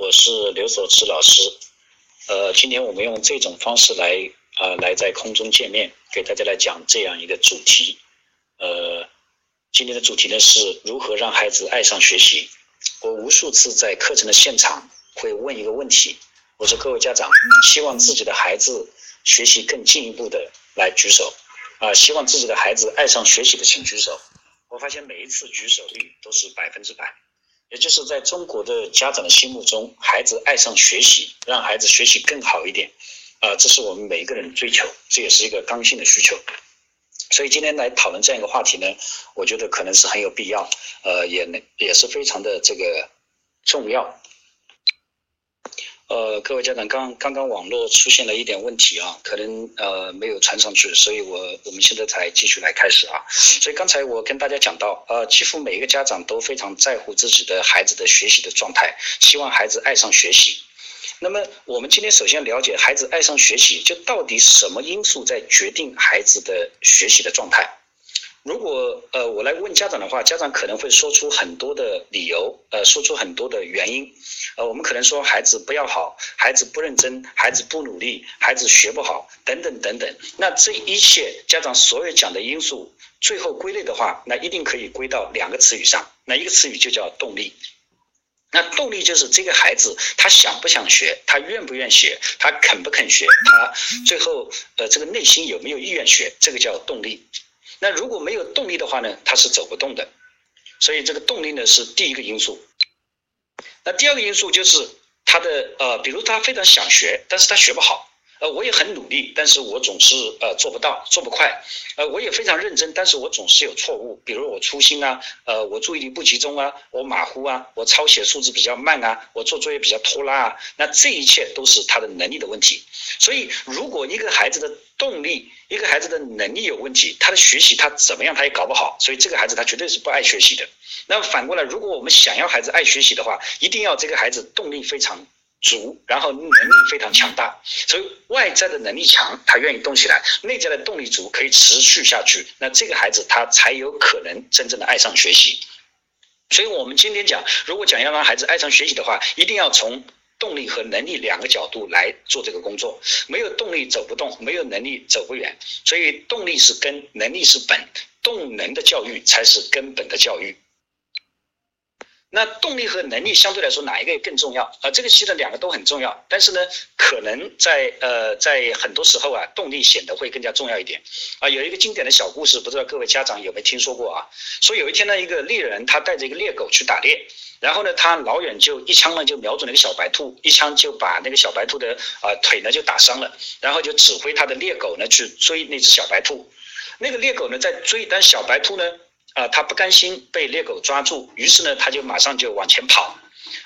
我是刘所志老师。呃，今天我们用这种方式来啊，来在空中见面，给大家来讲这样一个主题。呃，今天的主题呢是如何让孩子爱上学习。我无数次在课程的现场会问一个问题，我说各位家长，希望自己的孩子学习更进一步的来举手啊，希望自己的孩子爱上学习的请举手。我发现每一次举手率都是百分之百。也就是在中国的家长的心目中，孩子爱上学习，让孩子学习更好一点，啊，这是我们每一个人追求，这也是一个刚性的需求。所以今天来讨论这样一个话题呢，我觉得可能是很有必要，呃，也能也是非常的这个重要。呃，各位家长，刚刚刚网络出现了一点问题啊，可能呃没有传上去，所以我我们现在才继续来开始啊。所以刚才我跟大家讲到，呃，几乎每一个家长都非常在乎自己的孩子的学习的状态，希望孩子爱上学习。那么我们今天首先了解孩子爱上学习，就到底什么因素在决定孩子的学习的状态？如果呃我来问家长的话，家长可能会说出很多的理由，呃，说出很多的原因，呃，我们可能说孩子不要好，孩子不认真，孩子不努力，孩子学不好，等等等等。那这一切家长所有讲的因素，最后归类的话，那一定可以归到两个词语上，那一个词语就叫动力。那动力就是这个孩子他想不想学，他愿不愿学，他肯不肯学，他最后呃这个内心有没有意愿学，这个叫动力。那如果没有动力的话呢，他是走不动的，所以这个动力呢是第一个因素。那第二个因素就是他的呃，比如他非常想学，但是他学不好。呃，我也很努力，但是我总是呃做不到，做不快。呃，我也非常认真，但是我总是有错误，比如我粗心啊，呃，我注意力不集中啊，我马虎啊，我抄写数字比较慢啊，我做作业比较拖拉啊。那这一切都是他的能力的问题。所以，如果一个孩子的动力，一个孩子的能力有问题，他的学习他怎么样他也搞不好。所以，这个孩子他绝对是不爱学习的。那反过来，如果我们想要孩子爱学习的话，一定要这个孩子动力非常。足，然后能力非常强大，所以外在的能力强，他愿意动起来；内在的动力足，可以持续下去。那这个孩子他才有可能真正的爱上学习。所以我们今天讲，如果讲要让孩子爱上学习的话，一定要从动力和能力两个角度来做这个工作。没有动力走不动，没有能力走不远。所以动力是根，能力是本，动能的教育才是根本的教育。那动力和能力相对来说哪一个更重要啊？这个其实两个都很重要，但是呢，可能在呃在很多时候啊，动力显得会更加重要一点啊。有一个经典的小故事，不知道各位家长有没有听说过啊？说有一天呢，一个猎人他带着一个猎狗去打猎，然后呢，他老远就一枪呢就瞄准了一个小白兔，一枪就把那个小白兔的啊腿呢就打伤了，然后就指挥他的猎狗呢去追那只小白兔，那个猎狗呢在追，但小白兔呢。啊，他不甘心被猎狗抓住，于是呢，他就马上就往前跑，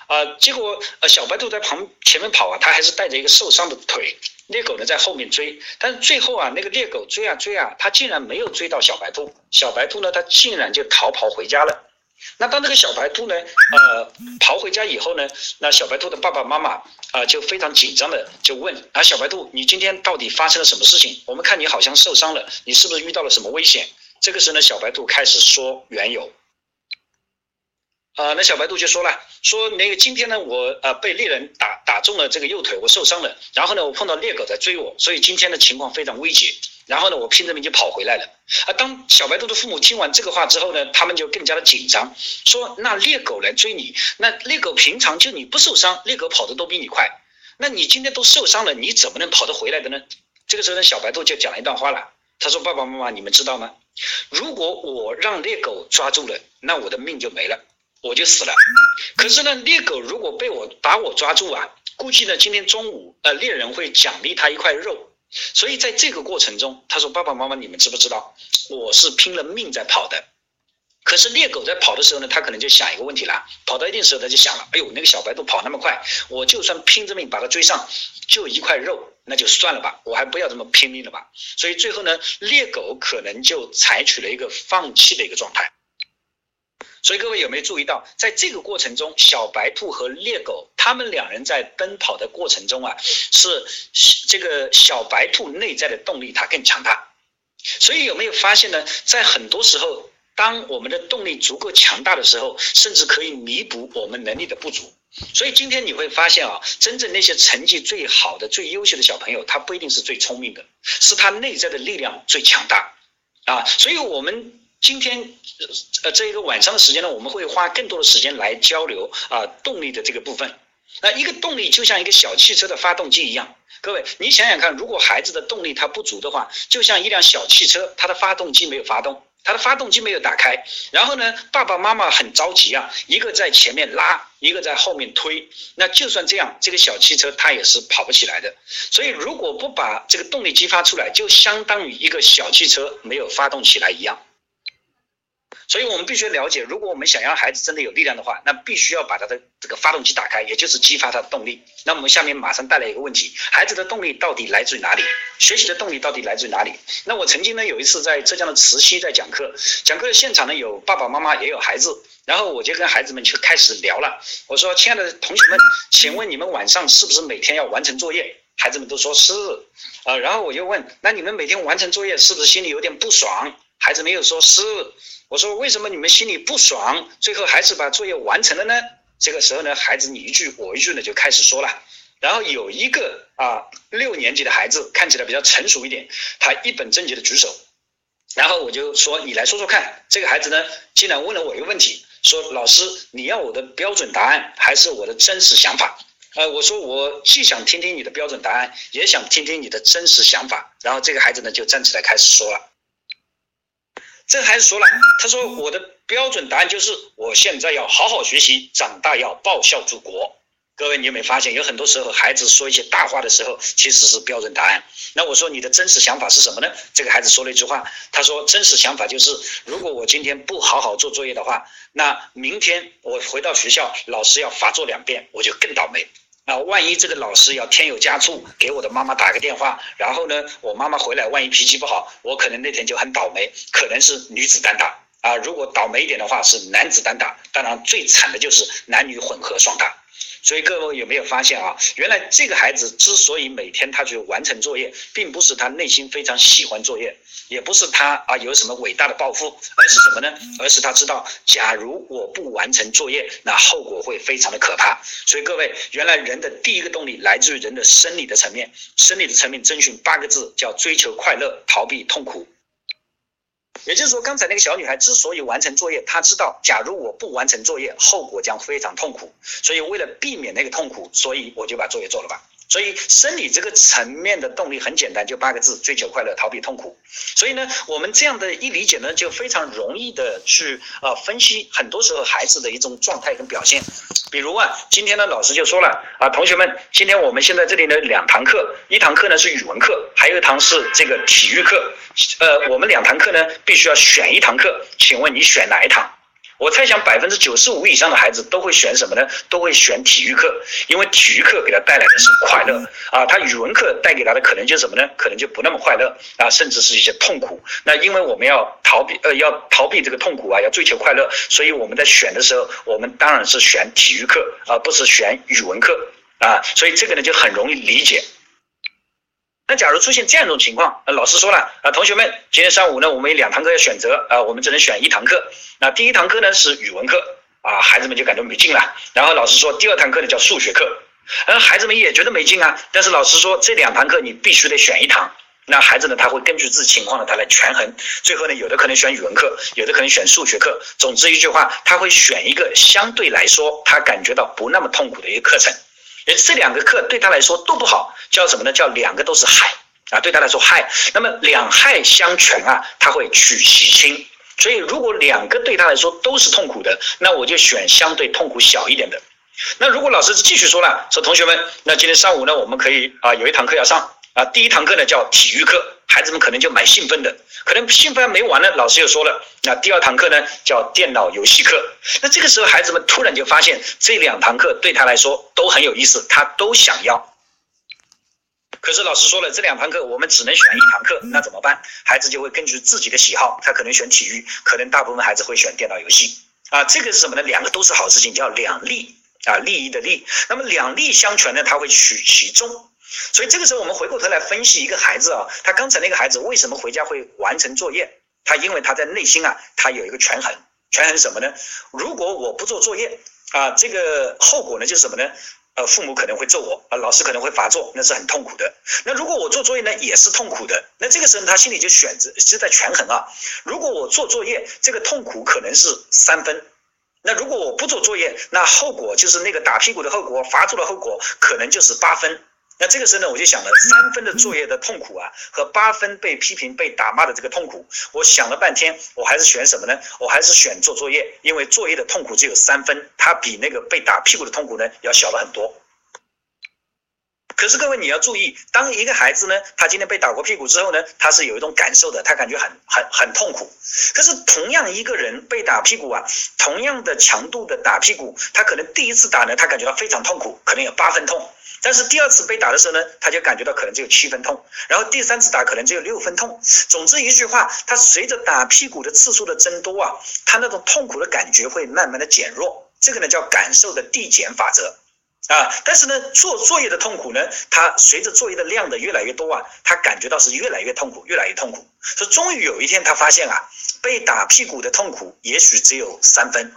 啊，结果呃，小白兔在旁前面跑啊，他还是带着一个受伤的腿，猎狗呢在后面追，但是最后啊，那个猎狗追啊追啊，他竟然没有追到小白兔，小白兔呢，他竟然就逃跑回家了。那当这个小白兔呢，呃，跑回家以后呢，那小白兔的爸爸妈妈啊，就非常紧张的就问啊，小白兔，你今天到底发生了什么事情？我们看你好像受伤了，你是不是遇到了什么危险？这个时候呢，小白兔开始说缘由。啊，那小白兔就说了，说那个今天呢，我呃被猎人打打中了这个右腿，我受伤了。然后呢，我碰到猎狗在追我，所以今天的情况非常危急。然后呢，我拼着命就跑回来了。啊，当小白兔的父母听完这个话之后呢，他们就更加的紧张，说那猎狗来追你，那猎狗平常就你不受伤，猎狗跑的都比你快，那你今天都受伤了，你怎么能跑得回来的呢？这个时候呢，小白兔就讲了一段话了，他说：“爸爸妈妈，你们知道吗？”如果我让猎狗抓住了，那我的命就没了，我就死了。可是呢，猎狗如果被我把我抓住啊，估计呢今天中午呃猎人会奖励他一块肉。所以在这个过程中，他说爸爸妈妈你们知不知道，我是拼了命在跑的。可是猎狗在跑的时候呢，他可能就想一个问题了，跑到一定时候他就想了，哎呦那个小白兔跑那么快，我就算拼着命把它追上，就一块肉。那就算了吧，我还不要这么拼命了吧。所以最后呢，猎狗可能就采取了一个放弃的一个状态。所以各位有没有注意到，在这个过程中，小白兔和猎狗他们两人在奔跑的过程中啊，是这个小白兔内在的动力它更强大。所以有没有发现呢？在很多时候，当我们的动力足够强大的时候，甚至可以弥补我们能力的不足。所以今天你会发现啊，真正那些成绩最好的、最优秀的小朋友，他不一定是最聪明的，是他内在的力量最强大啊。所以我们今天呃这一个晚上的时间呢，我们会花更多的时间来交流啊动力的这个部分。那一个动力就像一个小汽车的发动机一样，各位你想想看，如果孩子的动力它不足的话，就像一辆小汽车，它的发动机没有发动。它的发动机没有打开，然后呢，爸爸妈妈很着急啊，一个在前面拉，一个在后面推，那就算这样，这个小汽车它也是跑不起来的。所以如果不把这个动力激发出来，就相当于一个小汽车没有发动起来一样。所以我们必须了解，如果我们想要孩子真的有力量的话，那必须要把他的这个发动机打开，也就是激发他的动力。那我们下面马上带来一个问题：孩子的动力到底来自于哪里？学习的动力到底来自于哪里？那我曾经呢有一次在浙江的慈溪在讲课，讲课的现场呢有爸爸妈妈也有孩子，然后我就跟孩子们就开始聊了。我说：“亲爱的同学们，请问你们晚上是不是每天要完成作业？”孩子们都说是。啊，然后我就问：“那你们每天完成作业是不是心里有点不爽？”孩子没有说是。我说为什么你们心里不爽，最后还是把作业完成了呢？这个时候呢，孩子你一句我一句呢就开始说了。然后有一个啊六年级的孩子看起来比较成熟一点，他一本正经的举手。然后我就说你来说说看，这个孩子呢竟然问了我一个问题，说老师你要我的标准答案还是我的真实想法？呃，我说我既想听听你的标准答案，也想听听你的真实想法。然后这个孩子呢就站起来开始说了。这孩子说了，他说我的标准答案就是我现在要好好学习，长大要报效祖国。各位，你有没有发现，有很多时候孩子说一些大话的时候，其实是标准答案。那我说你的真实想法是什么呢？这个孩子说了一句话，他说真实想法就是，如果我今天不好好做作业的话，那明天我回到学校，老师要罚做两遍，我就更倒霉。啊，万一这个老师要添油加醋，给我的妈妈打个电话，然后呢，我妈妈回来，万一脾气不好，我可能那天就很倒霉，可能是女子单打啊。如果倒霉一点的话，是男子单打。当然，最惨的就是男女混合双打。所以各位有没有发现啊？原来这个孩子之所以每天他去完成作业，并不是他内心非常喜欢作业，也不是他啊有什么伟大的抱负，而是什么呢？而是他知道，假如我不完成作业，那后果会非常的可怕。所以各位，原来人的第一个动力来自于人的生理的层面，生理的层面遵循八个字，叫追求快乐，逃避痛苦。也就是说，刚才那个小女孩之所以完成作业，她知道，假如我不完成作业，后果将非常痛苦。所以为了避免那个痛苦，所以我就把作业做了吧。所以生理这个层面的动力很简单，就八个字：追求快乐，逃避痛苦。所以呢，我们这样的一理解呢，就非常容易的去呃分析很多时候孩子的一种状态跟表现。比如啊，今天呢老师就说了啊，同学们，今天我们现在这里呢两堂课，一堂课呢是语文课，还有一堂是这个体育课。呃，我们两堂课呢必须要选一堂课，请问你选哪一堂？我猜想百分之九十五以上的孩子都会选什么呢？都会选体育课，因为体育课给他带来的是快乐啊。他语文课带给他的可能就是什么呢？可能就不那么快乐啊，甚至是一些痛苦。那因为我们要逃避，呃，要逃避这个痛苦啊，要追求快乐，所以我们在选的时候，我们当然是选体育课，而不是选语文课啊。所以这个呢就很容易理解。那假如出现这样一种情况，呃，老师说了啊，同学们，今天上午呢，我们有两堂课要选择啊，我们只能选一堂课。那第一堂课呢是语文课啊，孩子们就感觉没劲了。然后老师说第二堂课呢叫数学课，呃，孩子们也觉得没劲啊。但是老师说这两堂课你必须得选一堂。那孩子呢，他会根据自己情况呢，他来权衡。最后呢，有的可能选语文课，有的可能选数学课。总之一句话，他会选一个相对来说他感觉到不那么痛苦的一个课程。而这两个课对他来说都不好，叫什么呢？叫两个都是害啊！对他来说害，那么两害相权啊，他会取其轻。所以如果两个对他来说都是痛苦的，那我就选相对痛苦小一点的。那如果老师继续说了，说同学们，那今天上午呢，我们可以啊有一堂课要上。啊，第一堂课呢叫体育课，孩子们可能就蛮兴奋的，可能兴奋还没完呢，老师又说了，那第二堂课呢叫电脑游戏课，那这个时候孩子们突然就发现这两堂课对他来说都很有意思，他都想要。可是老师说了，这两堂课我们只能选一堂课，那怎么办？孩子就会根据自己的喜好，他可能选体育，可能大部分孩子会选电脑游戏。啊，这个是什么呢？两个都是好事情，叫两利啊，利益的利。那么两利相权呢，他会取其中。所以这个时候，我们回过头来分析一个孩子啊，他刚才那个孩子为什么回家会完成作业？他因为他在内心啊，他有一个权衡，权衡什么呢？如果我不做作业，啊，这个后果呢就是什么呢？呃，父母可能会揍我，啊，老师可能会罚坐，那是很痛苦的。那如果我做作业呢，也是痛苦的。那这个时候他心里就选择是在权衡啊。如果我做作业，这个痛苦可能是三分；那如果我不做作业，那后果就是那个打屁股的后果，罚坐的后果，可能就是八分。那这个时候呢，我就想了三分的作业的痛苦啊，和八分被批评、被打骂的这个痛苦，我想了半天，我还是选什么呢？我还是选做作业，因为作业的痛苦只有三分，它比那个被打屁股的痛苦呢要小了很多。可是各位你要注意，当一个孩子呢，他今天被打过屁股之后呢，他是有一种感受的，他感觉很很很痛苦。可是同样一个人被打屁股啊，同样的强度的打屁股，他可能第一次打呢，他感觉到非常痛苦，可能有八分痛。但是第二次被打的时候呢，他就感觉到可能只有七分痛，然后第三次打可能只有六分痛。总之一句话，他随着打屁股的次数的增多啊，他那种痛苦的感觉会慢慢的减弱。这个呢叫感受的递减法则啊。但是呢，做作业的痛苦呢，他随着作业的量的越来越多啊，他感觉到是越来越痛苦，越来越痛苦。说终于有一天他发现啊，被打屁股的痛苦也许只有三分。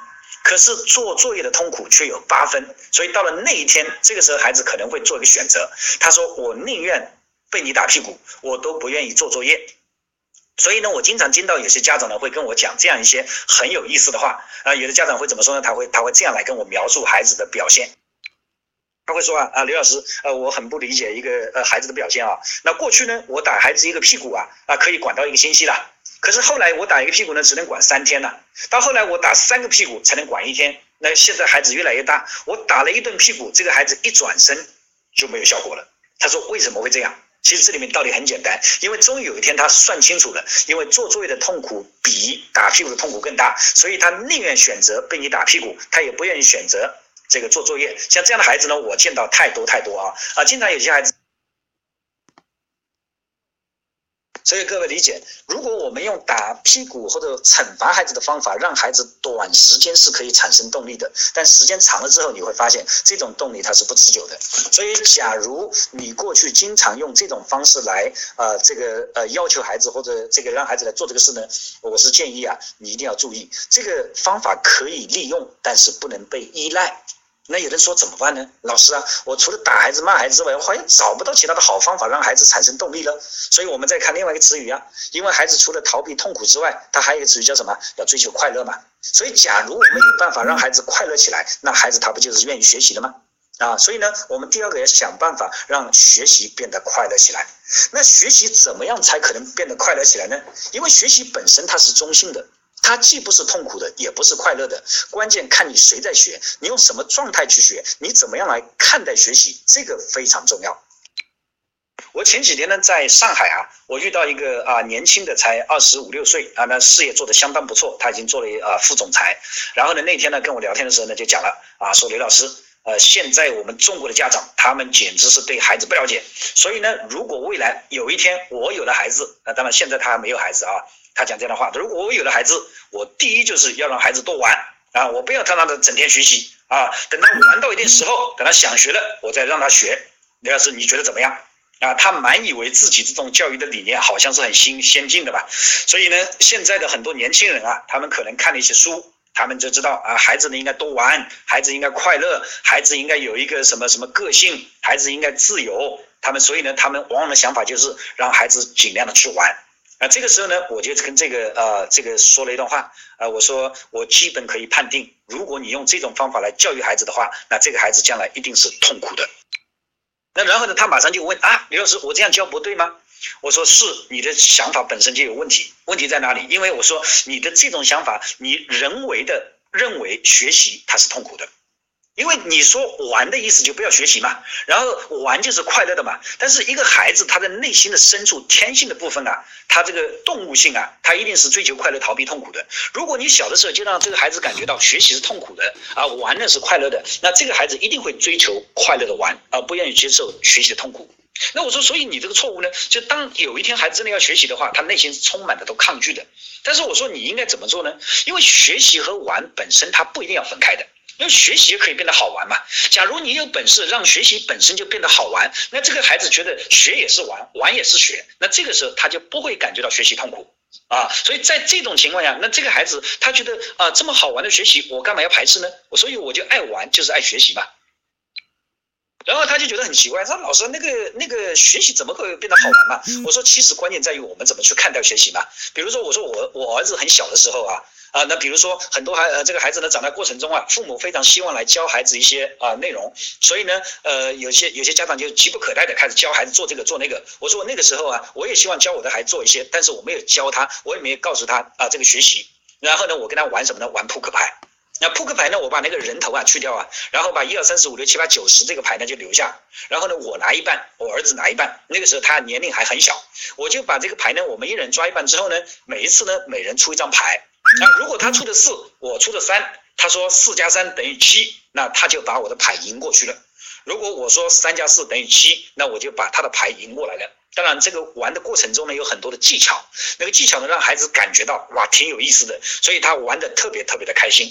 可是做作业的痛苦却有八分，所以到了那一天，这个时候孩子可能会做一个选择。他说：“我宁愿被你打屁股，我都不愿意做作业。”所以呢，我经常听到有些家长呢会跟我讲这样一些很有意思的话啊。有的家长会怎么说呢？他会他会这样来跟我描述孩子的表现。他会说啊啊，刘老师，呃，我很不理解一个呃孩子的表现啊。那过去呢，我打孩子一个屁股啊啊，可以管到一个星期了。可是后来我打一个屁股呢，只能管三天了。到后来我打三个屁股才能管一天。那现在孩子越来越大，我打了一顿屁股，这个孩子一转身就没有效果了。他说为什么会这样？其实这里面道理很简单，因为终于有一天他算清楚了，因为做作业的痛苦比打屁股的痛苦更大，所以他宁愿选择被你打屁股，他也不愿意选择这个做作业。像这样的孩子呢，我见到太多太多啊啊！经常有些孩子。所以各位理解，如果我们用打屁股或者惩罚孩子的方法，让孩子短时间是可以产生动力的，但时间长了之后，你会发现这种动力它是不持久的。所以，假如你过去经常用这种方式来呃这个呃要求孩子或者这个让孩子来做这个事呢，我是建议啊，你一定要注意，这个方法可以利用，但是不能被依赖。那有人说怎么办呢？老师啊，我除了打孩子、骂孩子之外，我好像找不到其他的好方法让孩子产生动力了。所以我们再看另外一个词语啊，因为孩子除了逃避痛苦之外，他还有一个词语叫什么？要追求快乐嘛。所以，假如我们有办法让孩子快乐起来，那孩子他不就是愿意学习了吗？啊，所以呢，我们第二个要想办法让学习变得快乐起来。那学习怎么样才可能变得快乐起来呢？因为学习本身它是中性的。它既不是痛苦的，也不是快乐的，关键看你谁在学，你用什么状态去学，你怎么样来看待学习，这个非常重要。我前几天呢，在上海啊，我遇到一个啊年轻的，才二十五六岁啊，那事业做得相当不错，他已经做了啊副总裁。然后呢，那天呢跟我聊天的时候呢，就讲了啊，说刘老师，呃，现在我们中国的家长，他们简直是对孩子不了解。所以呢，如果未来有一天我有了孩子，那当然现在他还没有孩子啊。他讲这样的话，如果我有了孩子，我第一就是要让孩子多玩啊，我不要他让他整天学习啊，等他玩到一定时候，等他想学了，我再让他学。刘老师，你觉得怎么样啊？他满以为自己这种教育的理念好像是很新先进的吧？所以呢，现在的很多年轻人啊，他们可能看了一些书，他们就知道啊，孩子呢应该多玩，孩子应该快乐，孩子应该有一个什么什么个性，孩子应该自由。他们所以呢，他们往往的想法就是让孩子尽量的去玩。啊，这个时候呢，我就跟这个呃，这个说了一段话啊，我说我基本可以判定，如果你用这种方法来教育孩子的话，那这个孩子将来一定是痛苦的。那然后呢，他马上就问啊，李老师，我这样教不对吗？我说是，你的想法本身就有问题，问题在哪里？因为我说你的这种想法，你人为的认为学习它是痛苦的。因为你说玩的意思就不要学习嘛，然后玩就是快乐的嘛。但是一个孩子他的内心的深处天性的部分啊，他这个动物性啊，他一定是追求快乐、逃避痛苦的。如果你小的时候就让这个孩子感觉到学习是痛苦的啊，玩呢是快乐的，那这个孩子一定会追求快乐的玩，而不愿意接受学习的痛苦。那我说，所以你这个错误呢，就当有一天孩子真的要学习的话，他内心是充满的都抗拒的。但是我说你应该怎么做呢？因为学习和玩本身它不一定要分开的。因为学习可以变得好玩嘛。假如你有本事让学习本身就变得好玩，那这个孩子觉得学也是玩，玩也是学，那这个时候他就不会感觉到学习痛苦。啊，所以在这种情况下，那这个孩子他觉得啊这么好玩的学习，我干嘛要排斥呢？我所以我就爱玩，就是爱学习嘛。然后他就觉得很奇怪，他说老师那个那个学习怎么会变得好玩嘛？我说其实关键在于我们怎么去看待学习嘛。比如说我说我我儿子很小的时候啊。啊，那比如说很多孩呃这个孩子呢长大过程中啊，父母非常希望来教孩子一些啊内容，所以呢呃有些有些家长就急不可待的开始教孩子做这个做那个。我说我那个时候啊，我也希望教我的孩子做一些，但是我没有教他，我也没有告诉他啊这个学习。然后呢，我跟他玩什么呢？玩扑克牌。那扑克牌呢，我把那个人头啊去掉啊，然后把一二三四五六七八九十这个牌呢就留下。然后呢，我拿一半，我儿子拿一半。那个时候他年龄还很小，我就把这个牌呢，我们一人抓一半之后呢，每一次呢，每人出一张牌。那如果他出的四，我出的三，他说四加三等于七，那他就把我的牌赢过去了。如果我说三加四等于七，那我就把他的牌赢过来了。当然，这个玩的过程中呢，有很多的技巧，那个技巧呢，让孩子感觉到哇，挺有意思的，所以他玩的特别特别的开心。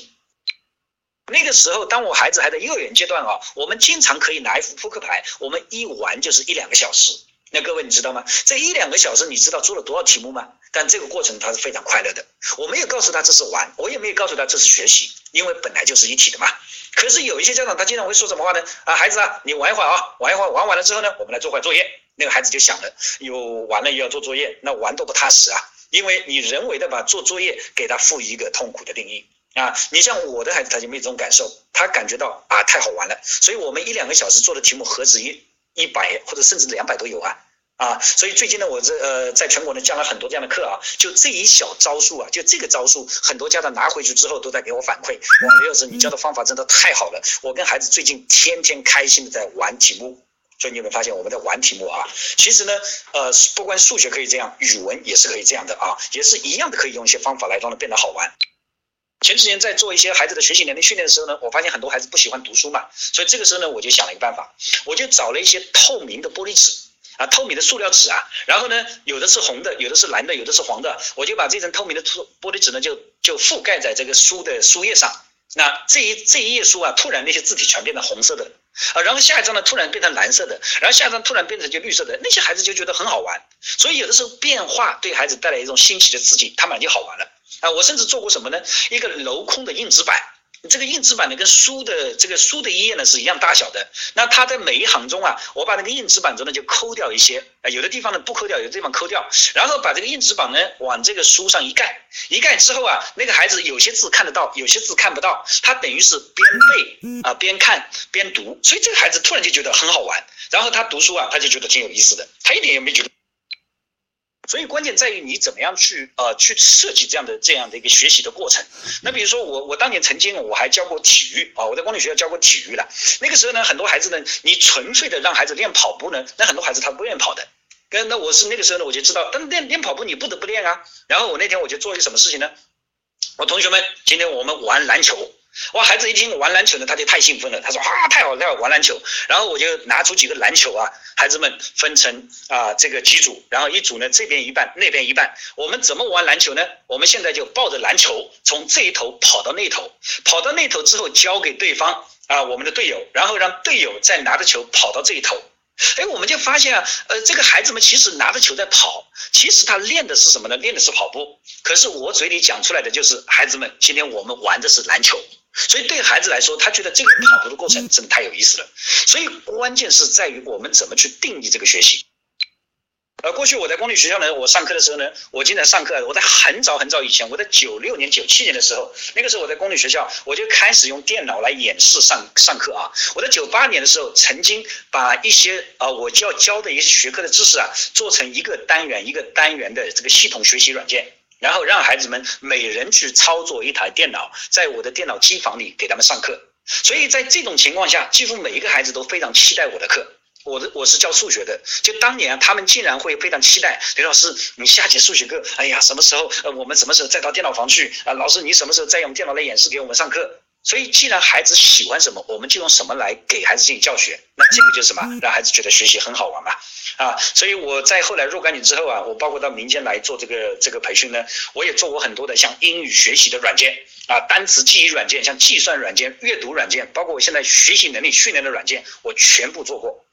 那个时候，当我孩子还在幼儿园阶段啊，我们经常可以拿一副扑克牌，我们一玩就是一两个小时。那各位你知道吗？这一两个小时，你知道做了多少题目吗？但这个过程他是非常快乐的。我没有告诉他这是玩，我也没有告诉他这是学习，因为本来就是一体的嘛。可是有一些家长他经常会说什么话呢？啊，孩子啊，你玩一会儿啊，玩一会儿，玩完了之后呢，我们来做会作业。那个孩子就想了，又玩了又要做作业，那玩都不踏实啊，因为你人为的把做作业给他赋予一个痛苦的定义啊。你像我的孩子，他就没有这种感受，他感觉到啊太好玩了，所以我们一两个小时做的题目何止一一百或者甚至两百都有啊。啊，所以最近呢，我这呃，在全国呢讲了很多这样的课啊，就这一小招数啊，就这个招数，很多家长拿回去之后都在给我反馈，哇，刘老师，你教的方法真的太好了，我跟孩子最近天天开心的在玩题目，所以你有没有发现我们在玩题目啊？其实呢，呃，不光数学可以这样，语文也是可以这样的啊，也是一样的，可以用一些方法来让它变得好玩。前几年在做一些孩子的学习能力训练的时候呢，我发现很多孩子不喜欢读书嘛，所以这个时候呢，我就想了一个办法，我就找了一些透明的玻璃纸。啊，透明的塑料纸啊，然后呢，有的是红的，有的是蓝的，有的是黄的，我就把这层透明的玻玻璃纸呢，就就覆盖在这个书的书页上。那这一这一页书啊，突然那些字体全变成红色的啊，然后下一张呢，突然变成蓝色的，然后下一张突然变成就绿色的，那些孩子就觉得很好玩。所以有的时候变化对孩子带来一种新奇的刺激，他们就好玩了啊。我甚至做过什么呢？一个镂空的硬纸板。这个硬纸板呢，跟书的这个书的一页呢是一样大小的。那它在每一行中啊，我把那个硬纸板中呢就抠掉一些啊，有的地方呢不抠掉，有的地方抠掉，然后把这个硬纸板呢往这个书上一盖，一盖之后啊，那个孩子有些字看得到，有些字看不到，他等于是边背啊边看边读，所以这个孩子突然就觉得很好玩，然后他读书啊，他就觉得挺有意思的，他一点也没觉得。所以关键在于你怎么样去呃去设计这样的这样的一个学习的过程。那比如说我我当年曾经我还教过体育啊，我在公立学校教过体育了。那个时候呢，很多孩子呢，你纯粹的让孩子练跑步呢，那很多孩子他不愿意跑的。跟那我是那个时候呢，我就知道，但练练跑步你不得不练啊。然后我那天我就做一个什么事情呢？我同学们，今天我们玩篮球。哇，孩子一听玩篮球呢，他就太兴奋了。他说啊，太好，太好玩篮球。然后我就拿出几个篮球啊，孩子们分成啊这个几组，然后一组呢这边一半，那边一半。我们怎么玩篮球呢？我们现在就抱着篮球从这一头跑到那头，跑到那头之后交给对方啊我们的队友，然后让队友再拿着球跑到这一头。哎，我们就发现啊，呃，这个孩子们其实拿着球在跑，其实他练的是什么呢？练的是跑步。可是我嘴里讲出来的就是孩子们，今天我们玩的是篮球。所以对孩子来说，他觉得这个跑步的过程真的太有意思了。所以关键是在于我们怎么去定义这个学习。呃，过去我在公立学校呢，我上课的时候呢，我经常上课。我在很早很早以前，我在九六年、九七年的时候，那个时候我在公立学校，我就开始用电脑来演示上上课啊。我在九八年的时候，曾经把一些啊我教教的一些学科的知识啊，做成一个单元一个单元的这个系统学习软件。然后让孩子们每人去操作一台电脑，在我的电脑机房里给他们上课。所以在这种情况下，几乎每一个孩子都非常期待我的课。我的我是教数学的，就当年他们竟然会非常期待刘老师，你下节数学课，哎呀，什么时候呃我们什么时候再到电脑房去啊？老师你什么时候再用电脑来演示给我们上课？所以既然孩子喜欢什么，我们就用什么来给孩子进行教学。那这个就是什么？让孩子觉得学习很好玩嘛。啊，所以我在后来若干年之后啊，我包括到民间来做这个这个培训呢，我也做过很多的像英语学习的软件啊，单词记忆软件，像计算软件、阅读软件，包括我现在学习能力训练的软件，我全部做过。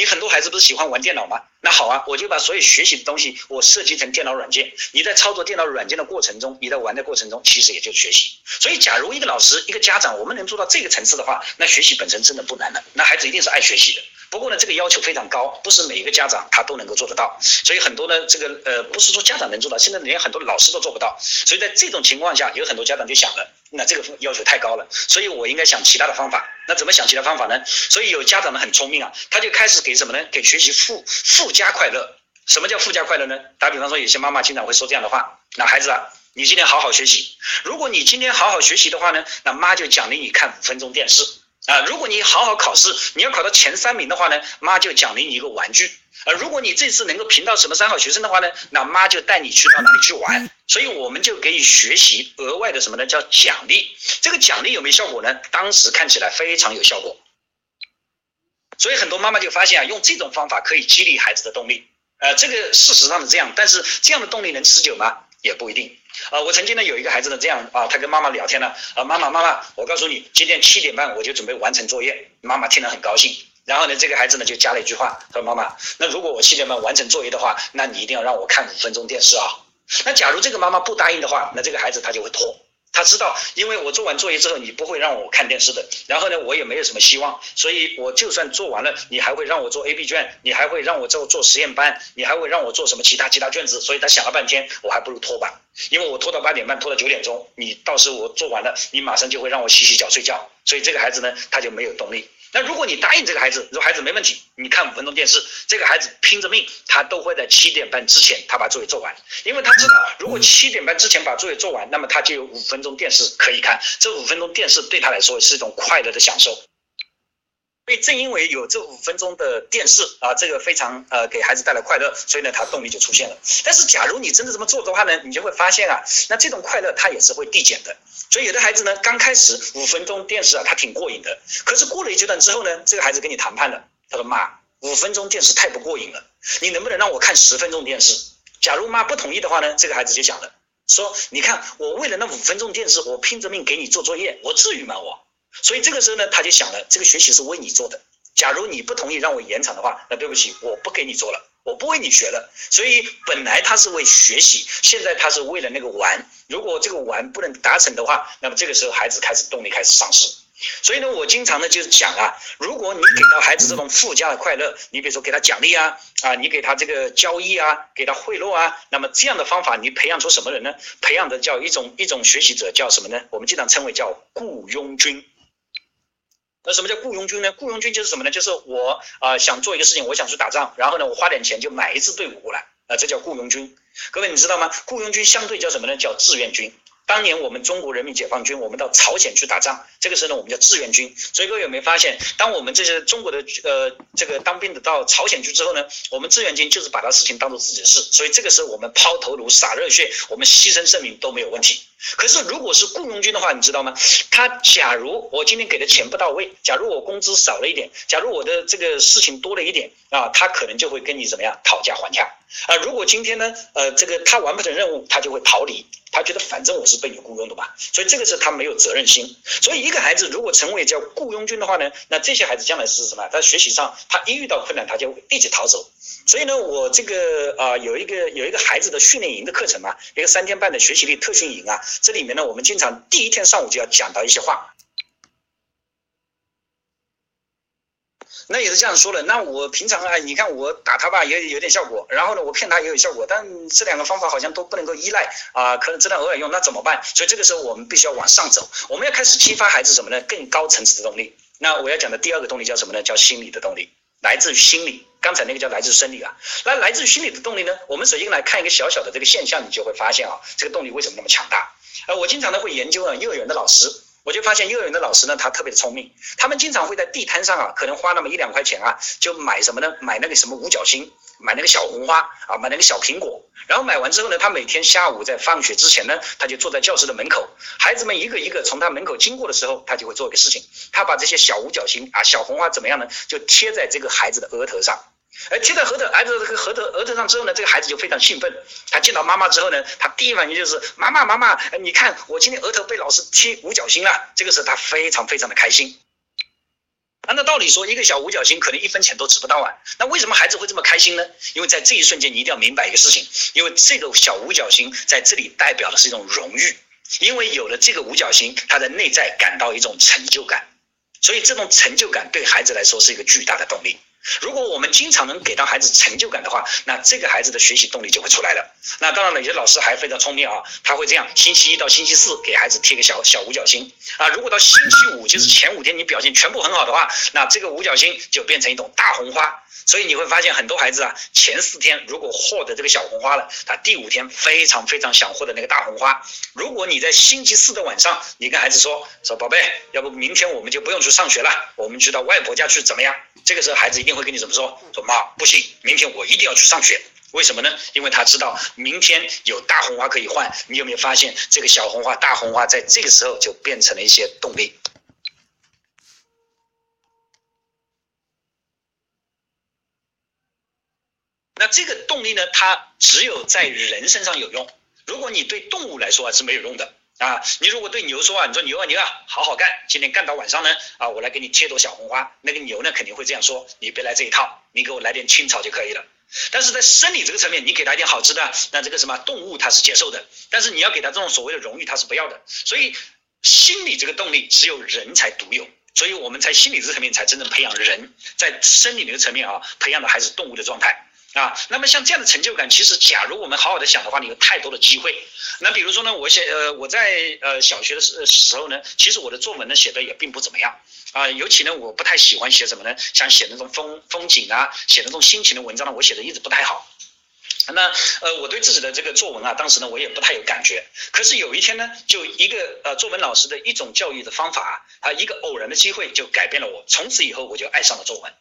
你很多孩子不是喜欢玩电脑吗？那好啊，我就把所有学习的东西我设计成电脑软件。你在操作电脑软件的过程中，你在玩的过程中，其实也就是学习。所以，假如一个老师、一个家长，我们能做到这个层次的话，那学习本身真的不难了。那孩子一定是爱学习的。不过呢，这个要求非常高，不是每一个家长他都能够做得到。所以很多呢，这个呃，不是说家长能做到，现在连很多老师都做不到。所以在这种情况下，有很多家长就想了，那这个要求太高了，所以我应该想其他的方法。那怎么想其他方法呢？所以有家长呢很聪明啊，他就开始给什么呢？给学习附附加快乐。什么叫附加快乐呢？打比方说，有些妈妈经常会说这样的话：那孩子啊，你今天好好学习。如果你今天好好学习的话呢，那妈就奖励你看五分钟电视。啊，如果你好好考试，你要考到前三名的话呢，妈就奖励你一个玩具。啊，如果你这次能够评到什么三好学生的话呢，那妈就带你去到哪里去玩。所以我们就给予学习额外的什么呢？叫奖励。这个奖励有没有效果呢？当时看起来非常有效果。所以很多妈妈就发现啊，用这种方法可以激励孩子的动力。呃，这个事实上是这样，但是这样的动力能持久吗？也不一定。啊，我曾经呢有一个孩子呢这样啊，他跟妈妈聊天呢，啊妈妈妈妈，我告诉你，今天七点半我就准备完成作业。妈妈听了很高兴，然后呢这个孩子呢就加了一句话，他说妈妈，那如果我七点半完成作业的话，那你一定要让我看五分钟电视啊。那假如这个妈妈不答应的话，那这个孩子他就会拖。他知道，因为我做完作业之后，你不会让我看电视的。然后呢，我也没有什么希望，所以我就算做完了，你还会让我做 A B 卷，你还会让我做做实验班，你还会让我做什么其他其他卷子。所以他想了半天，我还不如拖吧，因为我拖到八点半，拖到九点钟，你到时候我做完了，你马上就会让我洗洗脚睡觉。所以这个孩子呢，他就没有动力。那如果你答应这个孩子，说孩子没问题，你看五分钟电视，这个孩子拼着命，他都会在七点半之前他把作业做完，因为他知道，如果七点半之前把作业做完，那么他就有五分钟电视可以看，这五分钟电视对他来说是一种快乐的享受。所以正因为有这五分钟的电视啊，这个非常呃给孩子带来快乐，所以呢他动力就出现了。但是假如你真的这么做的话呢，你就会发现啊，那这种快乐它也是会递减的。所以有的孩子呢，刚开始五分钟电视啊，他挺过瘾的。可是过了一阶段之后呢，这个孩子跟你谈判了，他说妈，五分钟电视太不过瘾了，你能不能让我看十分钟电视？假如妈不同意的话呢，这个孩子就讲了，说你看我为了那五分钟电视，我拼着命给你做作业，我至于吗我？所以这个时候呢，他就想了，这个学习是为你做的。假如你不同意让我延长的话，那对不起，我不给你做了。我不为你学了，所以本来他是为学习，现在他是为了那个玩。如果这个玩不能达成的话，那么这个时候孩子开始动力开始丧失。所以呢，我经常呢就是讲啊，如果你给到孩子这种附加的快乐，你比如说给他奖励啊，啊，你给他这个交易啊，给他贿赂啊，那么这样的方法，你培养出什么人呢？培养的叫一种一种学习者，叫什么呢？我们经常称为叫雇佣军。那什么叫雇佣军呢？雇佣军就是什么呢？就是我啊想做一个事情，我想去打仗，然后呢我花点钱就买一支队伍过来，啊这叫雇佣军。各位你知道吗？雇佣军相对叫什么呢？叫志愿军。当年我们中国人民解放军，我们到朝鲜去打仗，这个时候呢，我们叫志愿军。所以各位有没有发现，当我们这些中国的呃这个当兵的到朝鲜去之后呢，我们志愿军就是把他事情当做自己的事，所以这个时候我们抛头颅洒热血，我们牺牲生命都没有问题。可是如果是雇佣军的话，你知道吗？他假如我今天给的钱不到位，假如我工资少了一点，假如我的这个事情多了一点啊，他可能就会跟你怎么样讨价还价啊。如果今天呢，呃，这个他完不成任务，他就会逃离。他觉得反正我是被你雇佣的吧，所以这个是他没有责任心。所以一个孩子如果成为叫雇佣军的话呢，那这些孩子将来是什么？他学习上，他一遇到困难，他就立即逃走。所以呢，我这个啊有一个有一个孩子的训练营的课程嘛，一个三天半的学习力特训营啊，这里面呢，我们经常第一天上午就要讲到一些话。那也是这样说的。那我平常啊，你看我打他吧，也有点效果。然后呢，我骗他也有效果。但这两个方法好像都不能够依赖啊，可能只能偶尔用。那怎么办？所以这个时候我们必须要往上走。我们要开始激发孩子什么呢？更高层次的动力。那我要讲的第二个动力叫什么呢？叫心理的动力，来自于心理。刚才那个叫来自生理啊。那来自于心理的动力呢？我们首先来看一个小小的这个现象，你就会发现啊，这个动力为什么那么强大？呃，我经常呢会研究啊，幼儿园的老师。我就发现幼儿园的老师呢，他特别的聪明，他们经常会在地摊上啊，可能花那么一两块钱啊，就买什么呢？买那个什么五角星，买那个小红花啊，买那个小苹果。然后买完之后呢，他每天下午在放学之前呢，他就坐在教室的门口，孩子们一个一个从他门口经过的时候，他就会做一个事情，他把这些小五角星啊、小红花怎么样呢？就贴在这个孩子的额头上。而贴在额头，孩子这个额头额头上之后呢，这个孩子就非常兴奋。他见到妈妈之后呢，他第一反应就是妈妈妈妈，你看我今天额头被老师贴五角星了。这个时候他非常非常的开心。按照道理说，一个小五角星可能一分钱都值不到啊。那为什么孩子会这么开心呢？因为在这一瞬间，你一定要明白一个事情，因为这个小五角星在这里代表的是一种荣誉，因为有了这个五角星，他的内在感到一种成就感，所以这种成就感对孩子来说是一个巨大的动力。如果我们经常能给到孩子成就感的话，那这个孩子的学习动力就会出来了。那当然了，有些老师还非常聪明啊，他会这样：星期一到星期四给孩子贴个小小五角星啊。如果到星期五，就是前五天你表现全部很好的话，那这个五角星就变成一朵大红花。所以你会发现很多孩子啊，前四天如果获得这个小红花了，他第五天非常非常想获得那个大红花。如果你在星期四的晚上，你跟孩子说说宝贝，要不明天我们就不用去上学了，我们去到外婆家去怎么样？这个时候孩子一定会跟你怎么说？说妈不行，明天我一定要去上学。为什么呢？因为他知道明天有大红花可以换。你有没有发现这个小红花、大红花在这个时候就变成了一些动力？那这个动力呢？它只有在人身上有用。如果你对动物来说啊是没有用的啊。你如果对牛说啊，你说牛啊牛啊，好好干，今天干到晚上呢啊，我来给你贴朵小红花。那个牛呢肯定会这样说：你别来这一套，你给我来点青草就可以了。但是在生理这个层面，你给他一点好吃的，那这个什么动物它是接受的。但是你要给他这种所谓的荣誉，他是不要的。所以心理这个动力只有人才独有。所以我们在心理这层面才真正培养人，在生理这个层面啊，培养的还是动物的状态。啊，那么像这样的成就感，其实假如我们好好的想的话，你有太多的机会。那比如说呢，我写呃我在呃小学的时时候呢，其实我的作文呢写的也并不怎么样啊，尤其呢我不太喜欢写什么呢，像写那种风风景啊，写那种心情的文章呢，我写的一直不太好。那呃我对自己的这个作文啊，当时呢我也不太有感觉。可是有一天呢，就一个呃作文老师的一种教育的方法啊，一个偶然的机会就改变了我，从此以后我就爱上了作文。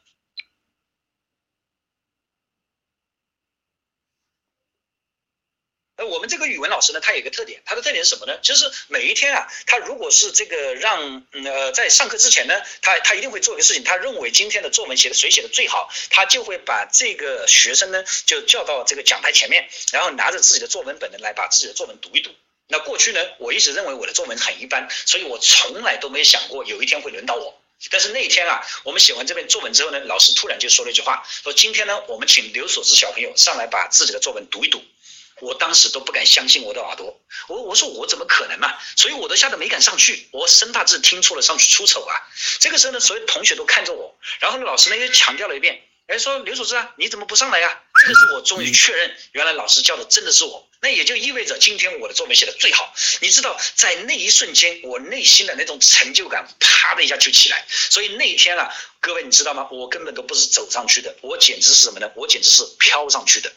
呃，我们这个语文老师呢，他有一个特点，他的特点是什么呢？就是每一天啊，他如果是这个让呃在上课之前呢，他他一定会做一个事情，他认为今天的作文写的谁写的最好，他就会把这个学生呢就叫到这个讲台前面，然后拿着自己的作文本呢来把自己的作文读一读。那过去呢，我一直认为我的作文很一般，所以我从来都没想过有一天会轮到我。但是那一天啊，我们写完这篇作文之后呢，老师突然就说了一句话，说今天呢，我们请刘所之小朋友上来把自己的作文读一读。我当时都不敢相信我的耳朵，我我说我怎么可能嘛？所以我都吓得没敢上去，我生怕自己听错了上去出丑啊。这个时候呢，所有同学都看着我，然后呢，老师呢又强调了一遍，哎，说刘主任啊，你怎么不上来呀？这个是我终于确认，原来老师叫的真的是我，那也就意味着今天我的作文写的最好。你知道，在那一瞬间，我内心的那种成就感啪的一下就起来。所以那一天啊，各位你知道吗？我根本都不是走上去的，我简直是什么呢？我简直是飘上去的。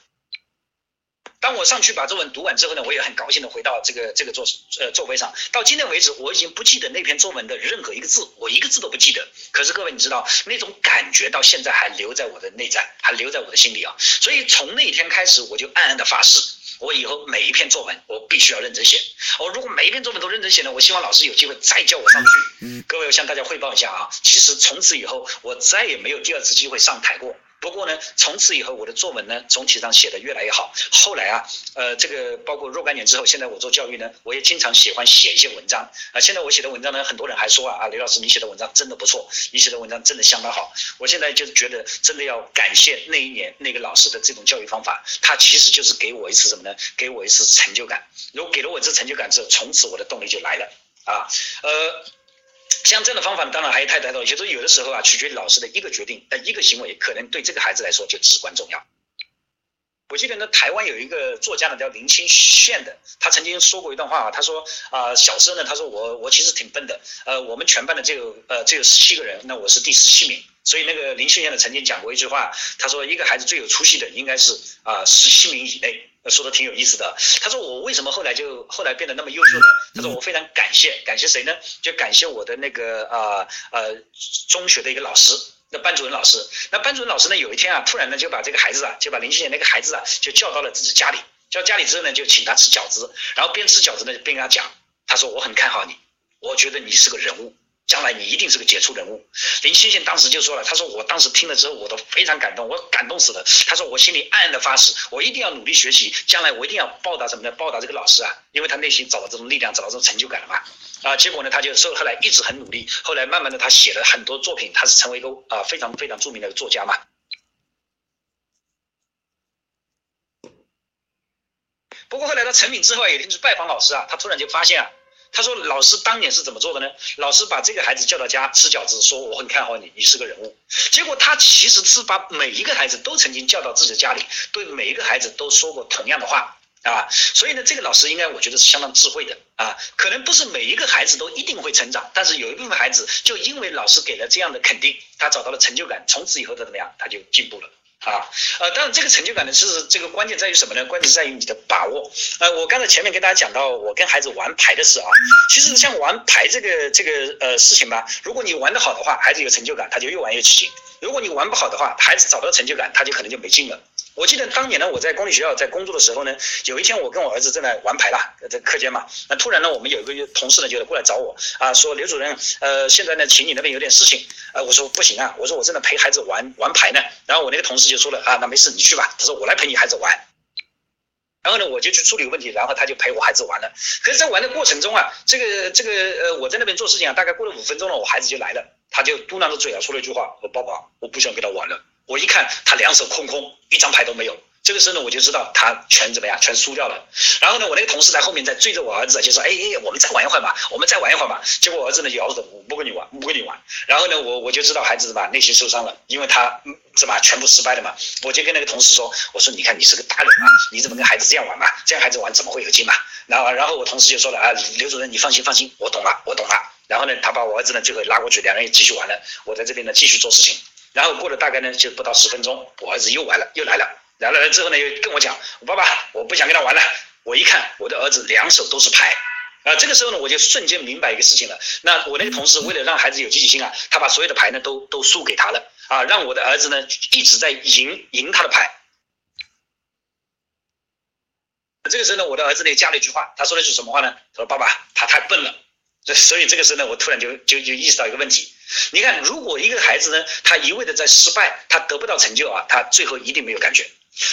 当我上去把作文读完之后呢，我也很高兴的回到这个这个座呃座位上。到今天为止，我已经不记得那篇作文的任何一个字，我一个字都不记得。可是各位，你知道那种感觉到现在还留在我的内在，还留在我的心里啊。所以从那一天开始，我就暗暗的发誓，我以后每一篇作文我必须要认真写。我如果每一篇作文都认真写呢，我希望老师有机会再叫我上去。各位，我向大家汇报一下啊，其实从此以后我再也没有第二次机会上台过。不过呢，从此以后我的作文呢，总体上写的越来越好。后来啊，呃，这个包括若干年之后，现在我做教育呢，我也经常喜欢写一些文章啊。现在我写的文章呢，很多人还说啊，啊，刘老师你写的文章真的不错，你写的文章真的相当好。我现在就觉得真的要感谢那一年那个老师的这种教育方法，他其实就是给我一次什么呢？给我一次成就感。如果给了我这成就感之后，从此我的动力就来了啊，呃。像这样的方法，当然还有太太多。其实有的时候啊，取决于老师的一个决定，但，一个行为，可能对这个孩子来说就至关重要。我记得呢，台湾有一个作家呢，叫林清炫的，他曾经说过一段话啊，他说啊，小时候呢，他说我我其实挺笨的，呃，我们全班的只有呃只有十七个人，那我是第十七名。所以那个林清炫呢曾经讲过一句话，他说一个孩子最有出息的应该是啊十七名以内。说的挺有意思的。他说我为什么后来就后来变得那么优秀呢？他说我非常感谢，感谢谁呢？就感谢我的那个啊呃中学的一个老师，那班主任老师。那班主任老师呢，有一天啊，突然呢就把这个孩子啊，就把林心妍那个孩子啊，就叫到了自己家里。叫家里之后呢，就请他吃饺子，然后边吃饺子呢边跟他讲，他说我很看好你，我觉得你是个人物。将来你一定是个杰出人物。林清县当时就说了，他说我当时听了之后，我都非常感动，我感动死了。他说我心里暗暗的发誓，我一定要努力学习，将来我一定要报答什么呢？报答这个老师啊，因为他内心找到这种力量，找到这种成就感了嘛。啊，结果呢，他就说后来一直很努力，后来慢慢的他写了很多作品，他是成为一个啊非常非常著名的作家嘛。不过后来他成名之后，有一天去拜访老师啊，他突然就发现啊。他说：“老师当年是怎么做的呢？老师把这个孩子叫到家吃饺子，说我很看好你，你是个人物。结果他其实是把每一个孩子都曾经叫到自己的家里，对每一个孩子都说过同样的话啊。所以呢，这个老师应该我觉得是相当智慧的啊。可能不是每一个孩子都一定会成长，但是有一部分孩子就因为老师给了这样的肯定，他找到了成就感，从此以后他怎么样，他就进步了。”啊，呃，当然这个成就感呢，是这个关键在于什么呢？关键在于你的把握。呃，我刚才前面跟大家讲到，我跟孩子玩牌的事啊，其实像玩牌这个这个呃事情吧，如果你玩得好的话，孩子有成就感，他就越玩越起劲；如果你玩不好的话，孩子找不到成就感，他就可能就没劲了。我记得当年呢，我在公立学校在工作的时候呢，有一天我跟我儿子正在玩牌啦，在课间嘛，那突然呢，我们有一个同事呢就过来找我啊，说刘主任，呃，现在呢，请你那边有点事情，呃，我说不行啊，我说我正在陪孩子玩玩牌呢，然后我那个同事就说了啊，那没事，你去吧，他说我来陪你孩子玩，然后呢，我就去处理问题，然后他就陪我孩子玩了，可是，在玩的过程中啊，这个这个呃，我在那边做事情啊，大概过了五分钟了，我孩子就来了，他就嘟囔着嘴啊，说了一句话，说爸爸，我不想跟他玩了。我一看他两手空空，一张牌都没有。这个时候呢，我就知道他全怎么样，全输掉了。然后呢，我那个同事在后面在追着我儿子，就说：“哎哎，我们再玩一会儿吧，我们再玩一会儿吧。”结果我儿子呢摇着头，不跟你玩，不跟你玩。然后呢，我我就知道孩子什么内心受伤了，因为他什么全部失败了嘛。我就跟那个同事说：“我说你看你是个大人嘛，你怎么跟孩子这样玩嘛？这样孩子玩怎么会有劲嘛？”然后然后我同事就说了：“啊，刘主任你放心放心，我懂了，我懂了。”然后呢，他把我儿子呢最后拉过去，两人也继续玩了。我在这边呢继续做事情。然后过了大概呢就不到十分钟，我儿子又来了，又来了。来了来之后呢，又跟我讲，爸爸，我不想跟他玩了。我一看，我的儿子两手都是牌，啊，这个时候呢，我就瞬间明白一个事情了。那我那个同事为了让孩子有积极性啊，他把所有的牌呢都都输给他了，啊，让我的儿子呢一直在赢赢他的牌。这个时候呢，我的儿子呢加了一句话，他说的是什么话呢？他说：“爸爸，他太笨了。”这所以这个时候呢，我突然就就就意识到一个问题。你看，如果一个孩子呢，他一味的在失败，他得不到成就啊，他最后一定没有感觉。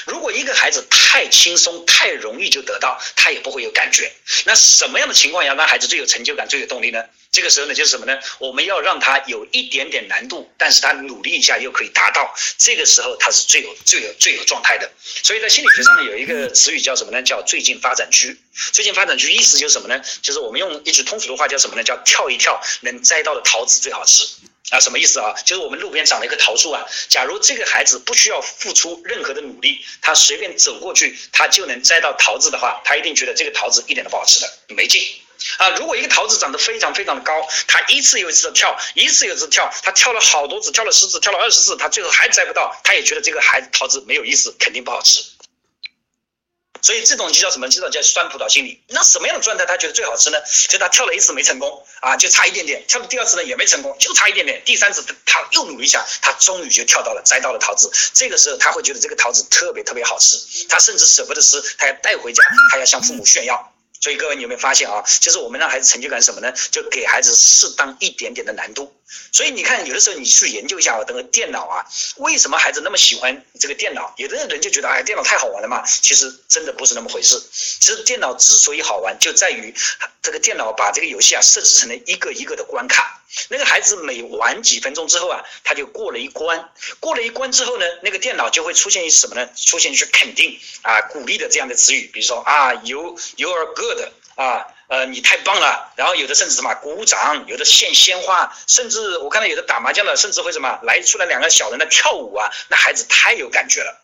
如果一个孩子太轻松、太容易就得到，他也不会有感觉。那什么样的情况下让孩子最有成就感、最有动力呢？这个时候呢，就是什么呢？我们要让他有一点点难度，但是他努力一下又可以达到。这个时候他是最有、最有、最有状态的。所以在心理学上呢，有一个词语叫什么呢？叫最近发展区。最近发展区意思就是什么呢？就是我们用一句通俗的话叫什么呢？叫跳一跳能摘到的桃子最好吃。啊，什么意思啊？就是我们路边长了一棵桃树啊。假如这个孩子不需要付出任何的努力，他随便走过去，他就能摘到桃子的话，他一定觉得这个桃子一点都不好吃的，没劲啊。如果一个桃子长得非常非常的高，他一次又一次的跳，一次又一次跳，他跳了好多次，跳了十次，跳了二十次，他最后还摘不到，他也觉得这个孩子桃子没有意思，肯定不好吃。所以这种就叫什么？这种叫酸葡萄心理。那什么样的状态他觉得最好吃呢？就他跳了一次没成功啊，就差一点点；跳了第二次呢也没成功，就差一点点；第三次他又努力一下，他终于就跳到了，摘到了桃子。这个时候他会觉得这个桃子特别特别好吃，他甚至舍不得吃，他要带回家，他要向父母炫耀。所以各位，你有没有发现啊？就是我们让孩子成就感什么呢？就给孩子适当一点点的难度。所以你看，有的时候你去研究一下啊，这个电脑啊，为什么孩子那么喜欢这个电脑？有的人就觉得，哎，电脑太好玩了嘛。其实真的不是那么回事。其实电脑之所以好玩，就在于这个电脑把这个游戏啊设置成了一个一个的关卡。那个孩子每玩几分钟之后啊，他就过了一关。过了一关之后呢，那个电脑就会出现一什么呢？出现一句肯定啊、鼓励的这样的词语，比如说啊，you you are good 啊。呃，你太棒了，然后有的甚至什么鼓掌，有的献鲜花，甚至我看到有的打麻将的，甚至会什么来出来两个小人的跳舞啊，那孩子太有感觉了。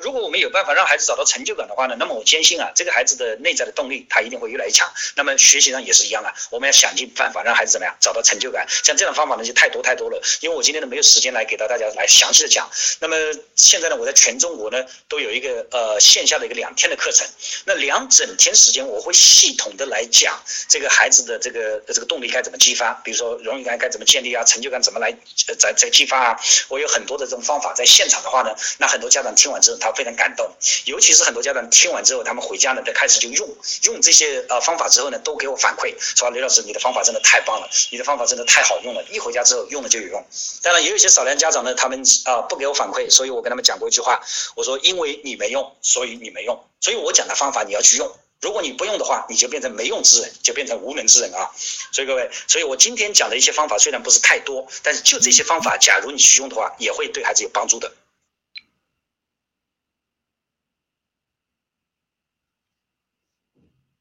如果我们有办法让孩子找到成就感的话呢，那么我坚信啊，这个孩子的内在的动力他一定会越来越强。那么学习上也是一样的，我们要想尽办法让孩子怎么样找到成就感。像这种方法呢就太多太多了，因为我今天呢没有时间来给到大家来详细的讲。那么现在呢，我在全中国呢都有一个呃线下的一个两天的课程，那两整天时间我会系统的来讲这个孩子的这个这个动力该怎么激发，比如说荣誉感该怎么建立啊，成就感怎么来在在激发啊。我有很多的这种方法，在现场的话呢，那很多家长听完之后。他非常感动。尤其是很多家长听完之后，他们回家呢，再开始就用用这些呃方法之后呢，都给我反馈说：“刘老师，你的方法真的太棒了，你的方法真的太好用了。”一回家之后用了就有用。当然，也有一些少量家长呢，他们啊不给我反馈，所以我跟他们讲过一句话，我说：“因为你没用，所以你没用。所以我讲的方法你要去用。如果你不用的话，你就变成没用之人，就变成无能之人啊。”所以各位，所以我今天讲的一些方法虽然不是太多，但是就这些方法，假如你去用的话，也会对孩子有帮助的。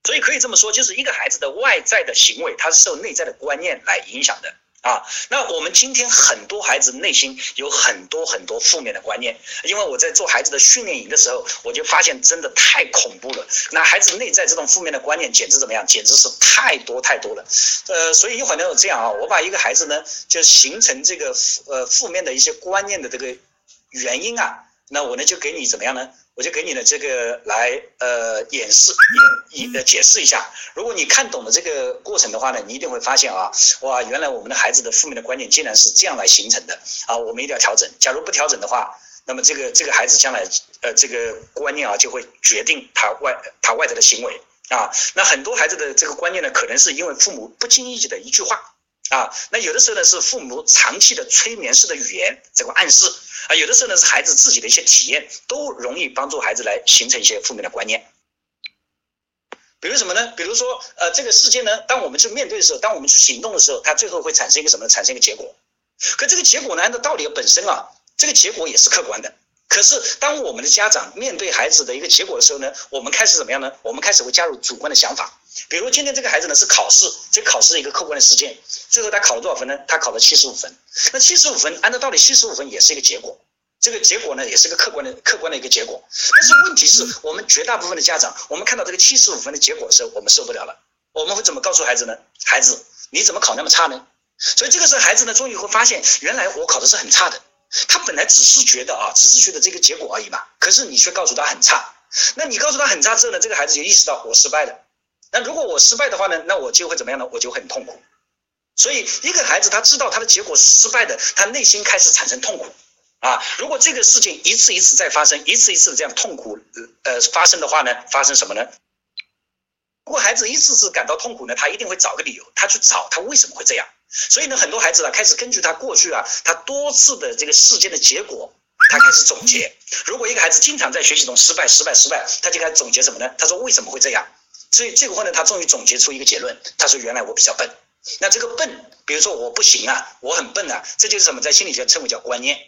所以可以这么说，就是一个孩子的外在的行为，他是受内在的观念来影响的啊。那我们今天很多孩子内心有很多很多负面的观念，因为我在做孩子的训练营的时候，我就发现真的太恐怖了。那孩子内在这种负面的观念，简直怎么样？简直是太多太多了。呃，所以一会儿呢，我这样啊，我把一个孩子呢，就形成这个呃负面的一些观念的这个原因啊，那我呢就给你怎么样呢？我就给你的这个来呃演示演一呃解释一下，如果你看懂了这个过程的话呢，你一定会发现啊，哇，原来我们的孩子的负面的观念竟然是这样来形成的啊，我们一定要调整。假如不调整的话，那么这个这个孩子将来呃这个观念啊就会决定他外他外在的行为啊。那很多孩子的这个观念呢，可能是因为父母不经意的一句话。啊，那有的时候呢是父母长期的催眠式的语言这个暗示啊，有的时候呢是孩子自己的一些体验，都容易帮助孩子来形成一些负面的观念。比如什么呢？比如说，呃，这个世界呢，当我们去面对的时候，当我们去行动的时候，它最后会产生一个什么？产生一个结果。可这个结果呢，按照道理本身啊，这个结果也是客观的。可是，当我们的家长面对孩子的一个结果的时候呢，我们开始怎么样呢？我们开始会加入主观的想法。比如今天这个孩子呢是考试，这考试一个客观的事件，最后他考了多少分呢？他考了七十五分。那七十五分，按照道理，七十五分也是一个结果，这个结果呢也是个客观的客观的一个结果。但是问题是我们绝大部分的家长，我们看到这个七十五分的结果的时候，我们受不了了。我们会怎么告诉孩子呢？孩子，你怎么考那么差呢？所以这个时候孩子呢，终于会发现，原来我考的是很差的。他本来只是觉得啊，只是觉得这个结果而已嘛。可是你却告诉他很差，那你告诉他很差之后呢，这个孩子就意识到我失败了。那如果我失败的话呢，那我就会怎么样呢？我就很痛苦。所以一个孩子他知道他的结果是失败的，他内心开始产生痛苦啊。如果这个事情一次一次再发生，一次一次这样痛苦呃发生的话呢，发生什么呢？如果孩子一次次感到痛苦呢，他一定会找个理由，他去找他为什么会这样。所以呢，很多孩子啊，开始根据他过去啊，他多次的这个事件的结果，他开始总结。如果一个孩子经常在学习中失败、失败、失败，他就开始总结什么呢？他说为什么会这样？所以这个话呢，他终于总结出一个结论，他说原来我比较笨。那这个笨，比如说我不行啊，我很笨啊，这就是什么？在心理学称为叫观念。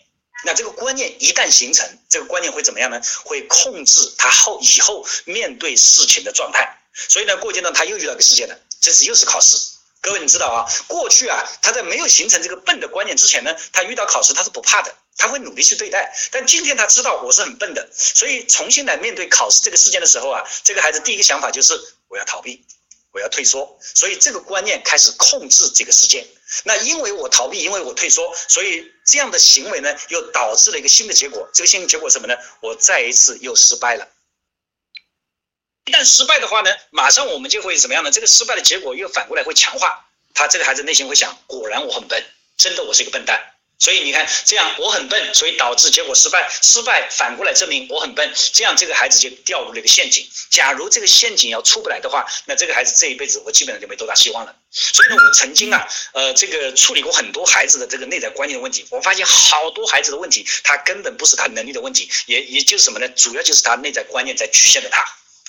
那这个观念一旦形成，这个观念会怎么样呢？会控制他后以后面对事情的状态。所以呢，过阶段他又遇到个事件了，这次又是考试。各位，你知道啊？过去啊，他在没有形成这个笨的观念之前呢，他遇到考试他是不怕的，他会努力去对待。但今天他知道我是很笨的，所以重新来面对考试这个事件的时候啊，这个孩子第一个想法就是我要逃避，我要退缩。所以这个观念开始控制这个事件。那因为我逃避，因为我退缩，所以这样的行为呢，又导致了一个新的结果。这个新的结果什么呢？我再一次又失败了。一旦失败的话呢，马上我们就会怎么样呢？这个失败的结果又反过来会强化他这个孩子内心会想：果然我很笨，真的我是一个笨蛋。所以你看，这样我很笨，所以导致结果失败，失败反过来证明我很笨，这样这个孩子就掉入了一个陷阱。假如这个陷阱要出不来的话，那这个孩子这一辈子我基本上就没多大希望了。所以呢，我曾经啊，呃，这个处理过很多孩子的这个内在观念的问题，我发现好多孩子的问题，他根本不是他能力的问题，也也就是什么呢？主要就是他内在观念在局限着他。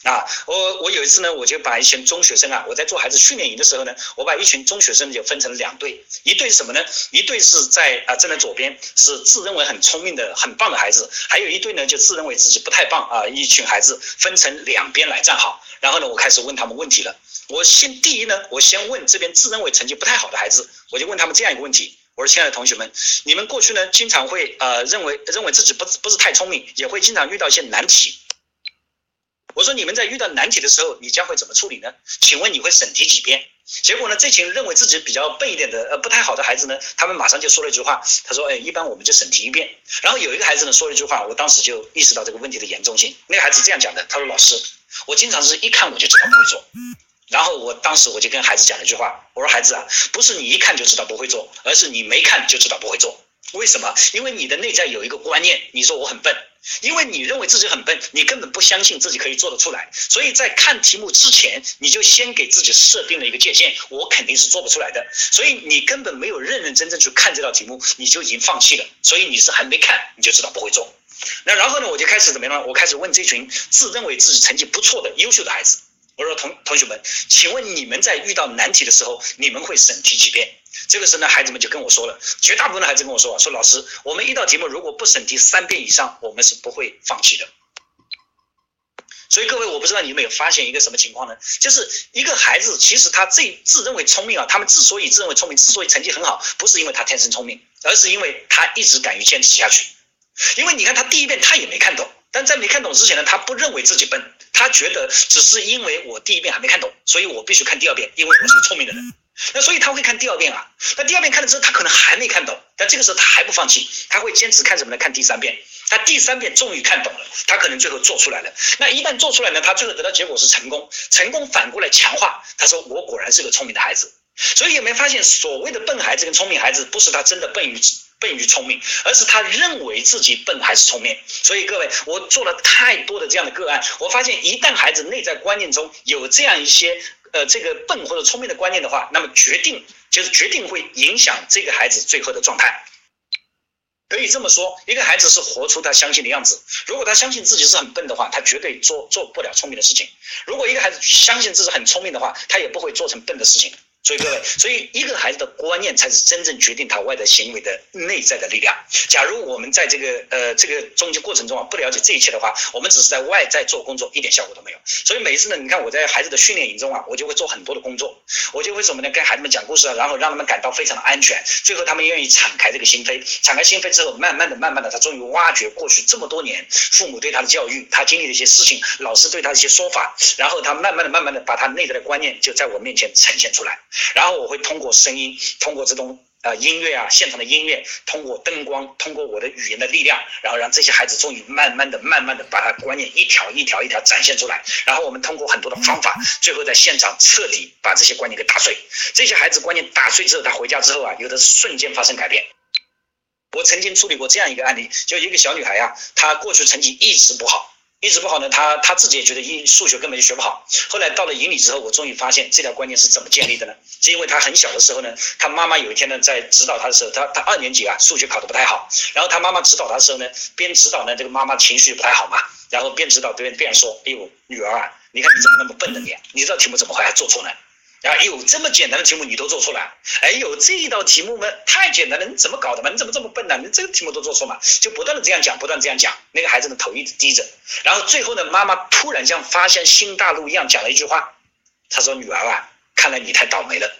啊，我我有一次呢，我就把一群中学生啊，我在做孩子训练营的时候呢，我把一群中学生就分成了两队，一队是什么呢？一队是在啊站在左边，是自认为很聪明的、很棒的孩子，还有一队呢就自认为自己不太棒啊，一群孩子分成两边来站好，然后呢，我开始问他们问题了。我先第一呢，我先问这边自认为成绩不太好的孩子，我就问他们这样一个问题：我说，亲爱的同学们，你们过去呢经常会呃认为认为自己不不是太聪明，也会经常遇到一些难题。我说你们在遇到难题的时候，你将会怎么处理呢？请问你会审题几遍？结果呢，这群认为自己比较笨一点的，呃，不太好的孩子呢，他们马上就说了一句话，他说：“哎，一般我们就审题一遍。”然后有一个孩子呢说了一句话，我当时就意识到这个问题的严重性。那个孩子这样讲的，他说：“老师，我经常是一看我就知道不会做。”然后我当时我就跟孩子讲了一句话，我说：“孩子啊，不是你一看就知道不会做，而是你没看就知道不会做。为什么？因为你的内在有一个观念，你说我很笨。”因为你认为自己很笨，你根本不相信自己可以做得出来，所以在看题目之前，你就先给自己设定了一个界限，我肯定是做不出来的，所以你根本没有认认真真去看这道题目，你就已经放弃了，所以你是还没看你就知道不会做。那然后呢，我就开始怎么样呢？我开始问这群自认为自己成绩不错的优秀的孩子，我说同同学们，请问你们在遇到难题的时候，你们会审题几遍？这个时候呢，孩子们就跟我说了，绝大部分的孩子跟我说啊，说老师，我们一道题目如果不审题三遍以上，我们是不会放弃的。所以各位，我不知道你有没有发现一个什么情况呢？就是一个孩子，其实他最自认为聪明啊，他们之所以自认为聪明，之所以成绩很好，不是因为他天生聪明，而是因为他一直敢于坚持下去。因为你看他第一遍他也没看懂，但在没看懂之前呢，他不认为自己笨，他觉得只是因为我第一遍还没看懂，所以我必须看第二遍，因为我是个聪明的人。那所以他会看第二遍啊，那第二遍看了之后，他可能还没看懂，但这个时候他还不放弃，他会坚持看什么呢？看第三遍，他第三遍终于看懂了，他可能最后做出来了。那一旦做出来呢，他最后得到结果是成功，成功反过来强化，他说我果然是个聪明的孩子。所以有没有发现，所谓的笨孩子跟聪明孩子，不是他真的笨于笨于聪明，而是他认为自己笨还是聪明。所以各位，我做了太多的这样的个案，我发现一旦孩子内在观念中有这样一些。呃，这个笨或者聪明的观念的话，那么决定就是决定会影响这个孩子最后的状态。可以这么说，一个孩子是活出他相信的样子。如果他相信自己是很笨的话，他绝对做做不了聪明的事情；如果一个孩子相信自己很聪明的话，他也不会做成笨的事情。所以各位，所以一个孩子的观念才是真正决定他外在行为的内在的力量。假如我们在这个呃这个中间过程中啊不了解这一切的话，我们只是在外在做工作，一点效果都没有。所以每一次呢，你看我在孩子的训练营中啊，我就会做很多的工作，我就会什么呢？跟孩子们讲故事啊，然后让他们感到非常的安全，最后他们愿意敞开这个心扉，敞开心扉之后，慢慢的、慢慢的，他终于挖掘过去这么多年父母对他的教育，他经历的一些事情，老师对他的一些说法，然后他慢慢的、慢慢的把他内在的观念就在我面前呈现出来。然后我会通过声音，通过这种呃音乐啊，现场的音乐，通过灯光，通过我的语言的力量，然后让这些孩子终于慢慢的、慢慢的把他观念一条一条一条展现出来。然后我们通过很多的方法，最后在现场彻底把这些观念给打碎。这些孩子观念打碎之后，他回家之后啊，有的瞬间发生改变。我曾经处理过这样一个案例，就一个小女孩啊，她过去成绩一直不好。一直不好呢，他他自己也觉得英数学根本就学不好。后来到了营里之后，我终于发现这条观念是怎么建立的呢？是因为他很小的时候呢，他妈妈有一天呢在指导他的时候，他他二年级啊，数学考得不太好。然后他妈妈指导他的时候呢，边指导呢，这个妈妈情绪不太好嘛，然后边指导边边说：“哎呦，女儿啊，你看你怎么那么笨呢你？你这道题目怎么会还做错呢？”哎呦，这么简单的题目你都做错了！哎呦，这一道题目嘛太简单了，你怎么搞的嘛？你怎么这么笨呢？你这个题目都做错嘛？就不断的这样讲，不断这样讲，那个孩子的头一直低着，然后最后呢，妈妈突然像发现新大陆一样讲了一句话，她说：“女儿啊，看来你太倒霉了。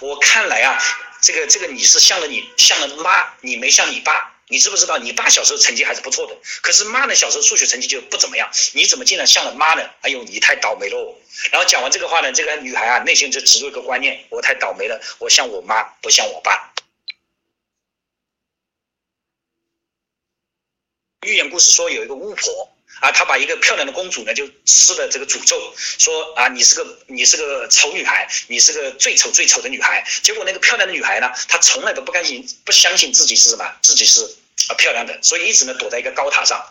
我看来啊，这个这个你是像了你像了妈，你没像你爸。”你知不知道，你爸小时候成绩还是不错的，可是妈呢，小时候数学成绩就不怎么样。你怎么竟然像了妈呢？哎呦，你太倒霉喽！然后讲完这个话呢，这个女孩啊，内心就植入一个观念：我太倒霉了，我像我妈，不像我爸。寓言故事说有一个巫婆。啊，他把一个漂亮的公主呢，就施了这个诅咒，说啊，你是个你是个丑女孩，你是个最丑最丑的女孩。结果那个漂亮的女孩呢，她从来都不甘心，不相信自己是什么，自己是啊漂亮的，所以一直呢躲在一个高塔上。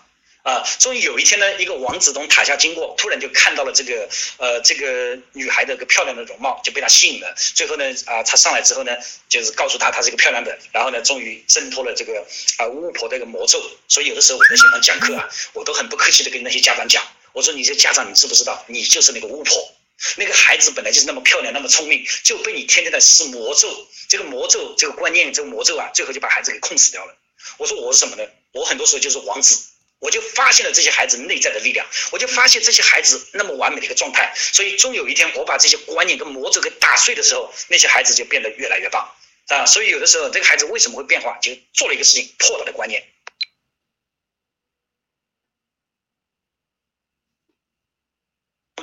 啊，终于有一天呢，一个王子从塔下经过，突然就看到了这个呃这个女孩的个漂亮的容貌，就被他吸引了。最后呢，啊，他上来之后呢，就是告诉他她是一个漂亮的，然后呢，终于挣脱了这个啊巫婆的一个魔咒。所以有的时候我在现场讲课啊，我都很不客气的跟那些家长讲，我说你这家长你知不知道，你就是那个巫婆，那个孩子本来就是那么漂亮那么聪明，就被你天天在施魔咒，这个魔咒这个观念这个魔咒啊，最后就把孩子给控死掉了。我说我是什么呢？我很多时候就是王子。我就发现了这些孩子内在的力量，我就发现这些孩子那么完美的一个状态，所以终有一天我把这些观念跟魔咒给打碎的时候，那些孩子就变得越来越棒啊！所以有的时候这个孩子为什么会变化，就做了一个事情破了的观念。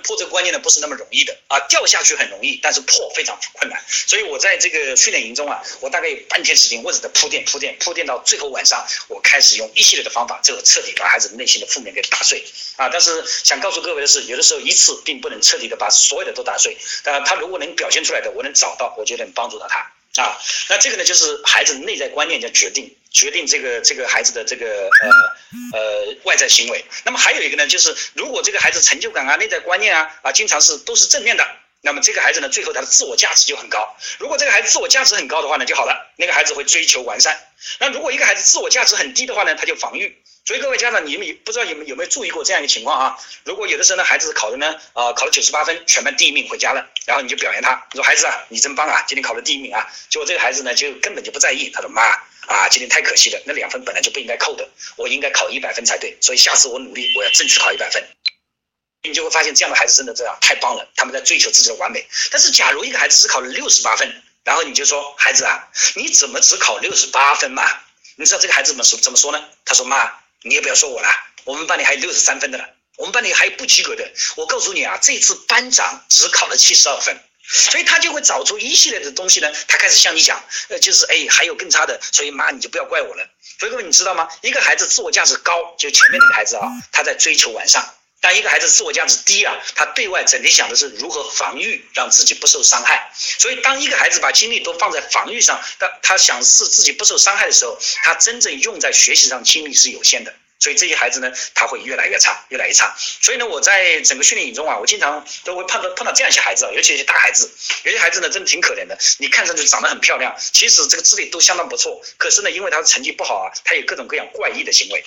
破这个观念呢不是那么容易的啊，掉下去很容易，但是破非常困难。所以我在这个训练营中啊，我大概有半天时间，我只在铺垫铺垫铺垫到最后晚上，我开始用一系列的方法，最后彻底把孩子内心的负面给打碎啊。但是想告诉各位的是，有的时候一次并不能彻底的把所有的都打碎，但他如果能表现出来的，我能找到，我就能帮助到他。啊，那这个呢，就是孩子内在观念叫决定决定这个这个孩子的这个呃呃外在行为。那么还有一个呢，就是如果这个孩子成就感啊、内在观念啊啊，经常是都是正面的，那么这个孩子呢，最后他的自我价值就很高。如果这个孩子自我价值很高的话呢，就好了，那个孩子会追求完善。那如果一个孩子自我价值很低的话呢，他就防御。所以各位家长，你们不知道有没有没有注意过这样一个情况啊？如果有的时候呢，孩子考的呢，啊，考了九十八分，全班第一名回家了，然后你就表扬他，你说孩子啊，你真棒啊，今天考了第一名啊。结果这个孩子呢，就根本就不在意，他说妈啊，今天太可惜了，那两分本来就不应该扣的，我应该考一百分才对，所以下次我努力，我要争取考一百分。你就会发现这样的孩子真的这样太棒了，他们在追求自己的完美。但是假如一个孩子只考了六十八分，然后你就说孩子啊，你怎么只考六十八分嘛？你知道这个孩子怎么说怎么说呢？他说妈。你也不要说我了，我们班里还有六十三分的了，我们班里还有不及格的。我告诉你啊，这次班长只考了七十二分，所以他就会找出一系列的东西呢。他开始向你讲，呃，就是哎，还有更差的，所以妈你就不要怪我了。所以各位你知道吗？一个孩子自我价值高，就前面那个孩子啊，他在追求完善；但一个孩子自我价值低啊，他对外整天想的是如何防御，让自己不受伤害。所以当一个孩子把精力都放在防御上，他他想是自己不受伤害的时候，他真正用在学习上精力是有限的。所以这些孩子呢，他会越来越差，越来越差。所以呢，我在整个训练营中啊，我经常都会碰到碰到这样一些孩子啊，尤其一些大孩子，有些孩子呢，真的挺可怜的。你看上去长得很漂亮，其实这个智力都相当不错，可是呢，因为他的成绩不好啊，他有各种各样怪异的行为。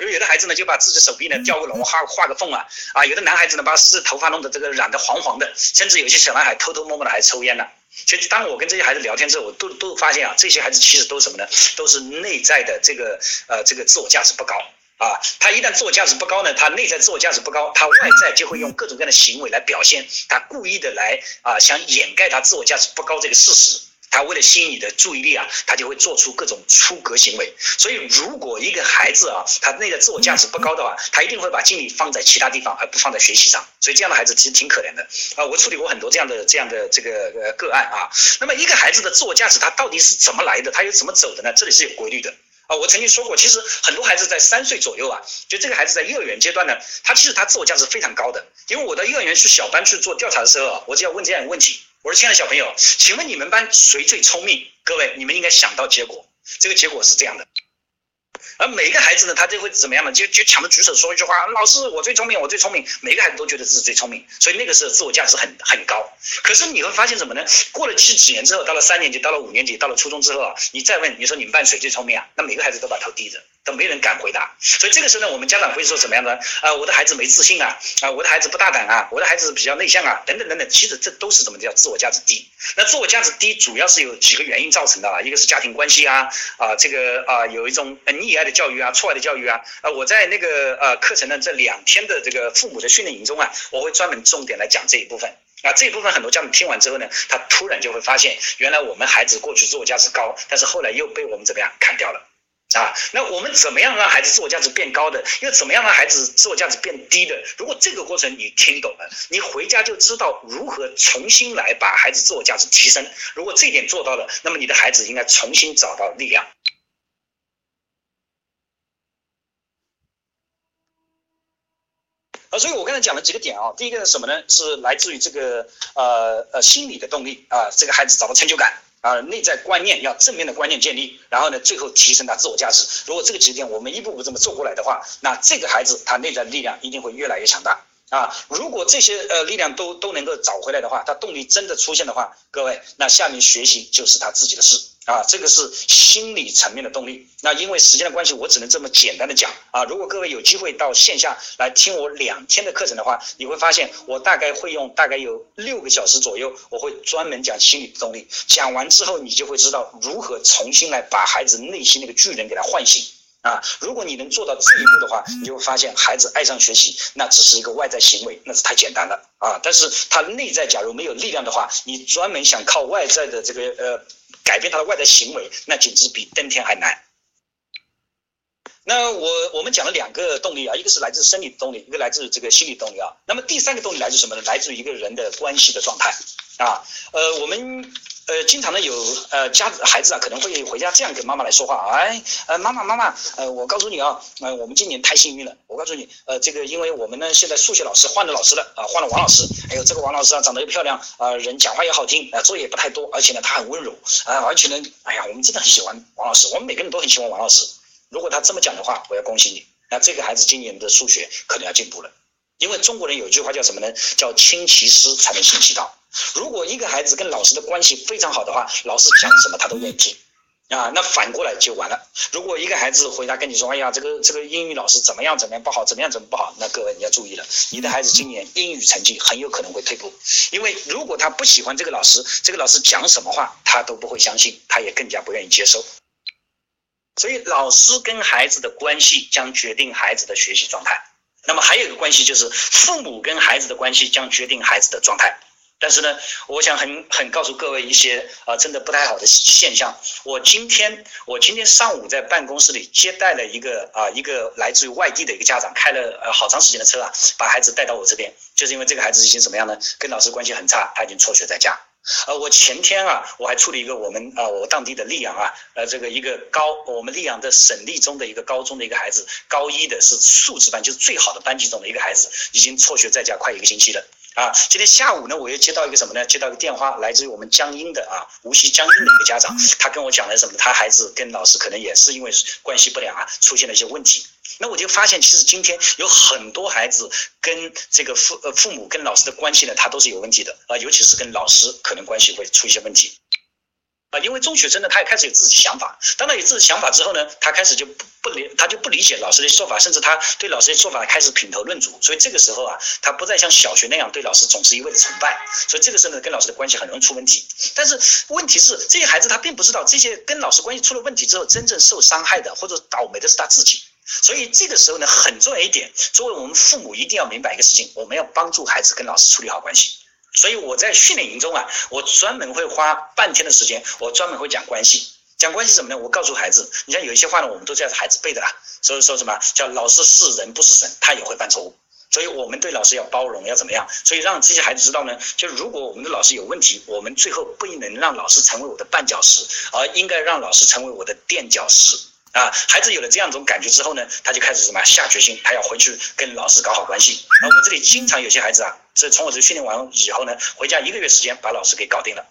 比如有的孩子呢，就把自己手臂呢雕个龙，画画个缝啊，啊，有的男孩子呢，把自己头发弄得这个染得黄黄的，甚至有些小男孩偷偷摸摸的还抽烟呢。其实，当我跟这些孩子聊天之后，我都都发现啊，这些孩子其实都什么呢？都是内在的这个呃这个自我价值不高啊。他一旦自我价值不高呢，他内在自我价值不高，他外在就会用各种各样的行为来表现，他故意的来啊想掩盖他自我价值不高这个事实。他为了吸引你的注意力啊，他就会做出各种出格行为。所以，如果一个孩子啊，他内在自我价值不高的话，他一定会把精力放在其他地方，而不放在学习上。所以，这样的孩子其实挺可怜的啊。我处理过很多这样的这样的这个呃个案啊。那么，一个孩子的自我价值他到底是怎么来的？他又怎么走的呢？这里是有规律的啊。我曾经说过，其实很多孩子在三岁左右啊，就这个孩子在幼儿园阶段呢，他其实他自我价值非常高的。因为我到幼儿园去小班去做调查的时候啊，我就要问这样一个问题。我说：“亲爱的小朋友，请问你们班谁最聪明？各位，你们应该想到结果，这个结果是这样的。”而每个孩子呢，他就会怎么样呢？就就抢着举手说一句话：“老师，我最聪明，我最聪明。”每个孩子都觉得自己最聪明，所以那个时候自我价值很很高。可是你会发现什么呢？过了几几年之后，到了三年级，到了五年级，到了初中之后啊，你再问，你说你们班谁最聪明啊？那每个孩子都把头低着，都没人敢回答。所以这个时候呢，我们家长会说怎么样呢？啊，我的孩子没自信啊，啊，我的孩子不大胆啊，我的孩子比较内向啊，等等等等。其实这都是怎么叫自我价值低？那自我价值低主要是有几个原因造成的啊，一个是家庭关系啊，啊，这个啊有一种溺爱的教育啊，错爱的教。育啊，呃，我在那个呃课程的这两天的这个父母的训练营中啊，我会专门重点来讲这一部分啊，这一部分很多家长听完之后呢，他突然就会发现，原来我们孩子过去自我价值高，但是后来又被我们怎么样砍掉了啊？那我们怎么样让孩子自我价值变高的？又怎么样让孩子自我价值变低的？如果这个过程你听懂了，你回家就知道如何重新来把孩子自我价值提升。如果这一点做到了，那么你的孩子应该重新找到力量。啊，所以我刚才讲了几个点啊，第一个是什么呢？是来自于这个呃呃心理的动力啊，这个孩子找到成就感啊，内在观念要正面的观念建立，然后呢，最后提升他自我价值。如果这个几点我们一步步这么做过来的话，那这个孩子他内在力量一定会越来越强大啊。如果这些呃力量都都能够找回来的话，他动力真的出现的话，各位，那下面学习就是他自己的事。啊，这个是心理层面的动力。那因为时间的关系，我只能这么简单的讲啊。如果各位有机会到线下来听我两天的课程的话，你会发现我大概会用大概有六个小时左右，我会专门讲心理的动力。讲完之后，你就会知道如何重新来把孩子内心那个巨人给他唤醒啊。如果你能做到这一步的话，你就会发现孩子爱上学习，那只是一个外在行为，那是太简单了啊。但是他内在假如没有力量的话，你专门想靠外在的这个呃。改变他的外在行为，那简直比登天还难。那我我们讲了两个动力啊，一个是来自生理动力，一个来自这个心理动力啊。那么第三个动力来自什么呢？来自于一个人的关系的状态啊。呃，我们。呃，经常呢有呃家孩子啊可能会回家这样跟妈妈来说话，哎，呃妈妈妈妈，呃我告诉你啊，呃我们今年太幸运了，我告诉你，呃这个因为我们呢现在数学老师换了老师了啊，换了王老师，哎呦这个王老师啊长得又漂亮啊，人讲话也好听，啊作业不太多，而且呢他很温柔啊，而且呢，哎呀我们真的很喜欢王老师，我们每个人都很喜欢王老师。如果他这么讲的话，我要恭喜你，那这个孩子今年的数学可能要进步了，因为中国人有一句话叫什么呢？叫亲其师才能信其道。如果一个孩子跟老师的关系非常好的话，老师讲什么他都愿意听，啊，那反过来就完了。如果一个孩子回答跟你说，哎呀，这个这个英语老师怎么样怎么样不好，怎么样怎么不好，那各位你要注意了，你的孩子今年英语成绩很有可能会退步，因为如果他不喜欢这个老师，这个老师讲什么话他都不会相信，他也更加不愿意接受。所以老师跟孩子的关系将决定孩子的学习状态。那么还有一个关系就是父母跟孩子的关系将决定孩子的状态。但是呢，我想很很告诉各位一些啊，真的不太好的现象。我今天我今天上午在办公室里接待了一个啊一个来自于外地的一个家长，开了呃好长时间的车啊，把孩子带到我这边，就是因为这个孩子已经怎么样呢？跟老师关系很差，他已经辍学在家。呃，我前天啊，我还处理一个我们啊我当地的溧阳啊，呃这个一个高我们溧阳的省立中的一个高中的一个孩子，高一的是素质班，就是最好的班级中的一个孩子，已经辍学在家快一个星期了。啊，今天下午呢，我又接到一个什么呢？接到一个电话，来自于我们江阴的啊，无锡江阴的一个家长，他跟我讲了什么？他孩子跟老师可能也是因为关系不良啊，出现了一些问题。那我就发现，其实今天有很多孩子跟这个父呃父母跟老师的关系呢，他都是有问题的啊，尤其是跟老师可能关系会出一些问题。啊，因为中学生呢，他也开始有自己想法。当他有自己想法之后呢，他开始就不不理，他就不理解老师的说法，甚至他对老师的说法开始品头论足。所以这个时候啊，他不再像小学那样对老师总是一味的崇拜。所以这个时候呢，跟老师的关系很容易出问题。但是问题是，这些孩子他并不知道，这些跟老师关系出了问题之后，真正受伤害的或者倒霉的是他自己。所以这个时候呢，很重要一点，作为我们父母一定要明白一个事情：我们要帮助孩子跟老师处理好关系。所以我在训练营中啊，我专门会花半天的时间，我专门会讲关系。讲关系什么呢？我告诉孩子，你像有一些话呢，我们都叫孩子背的啦。所以说什么叫老师是人不是神，他也会犯错误。所以我们对老师要包容，要怎么样？所以让这些孩子知道呢，就如果我们的老师有问题，我们最后不能让老师成为我的绊脚石，而应该让老师成为我的垫脚石。啊，孩子有了这样一种感觉之后呢，他就开始什么下决心，他要回去跟老师搞好关系。啊，我这里经常有些孩子啊，这从我这训练完以后呢，回家一个月时间把老师给搞定了。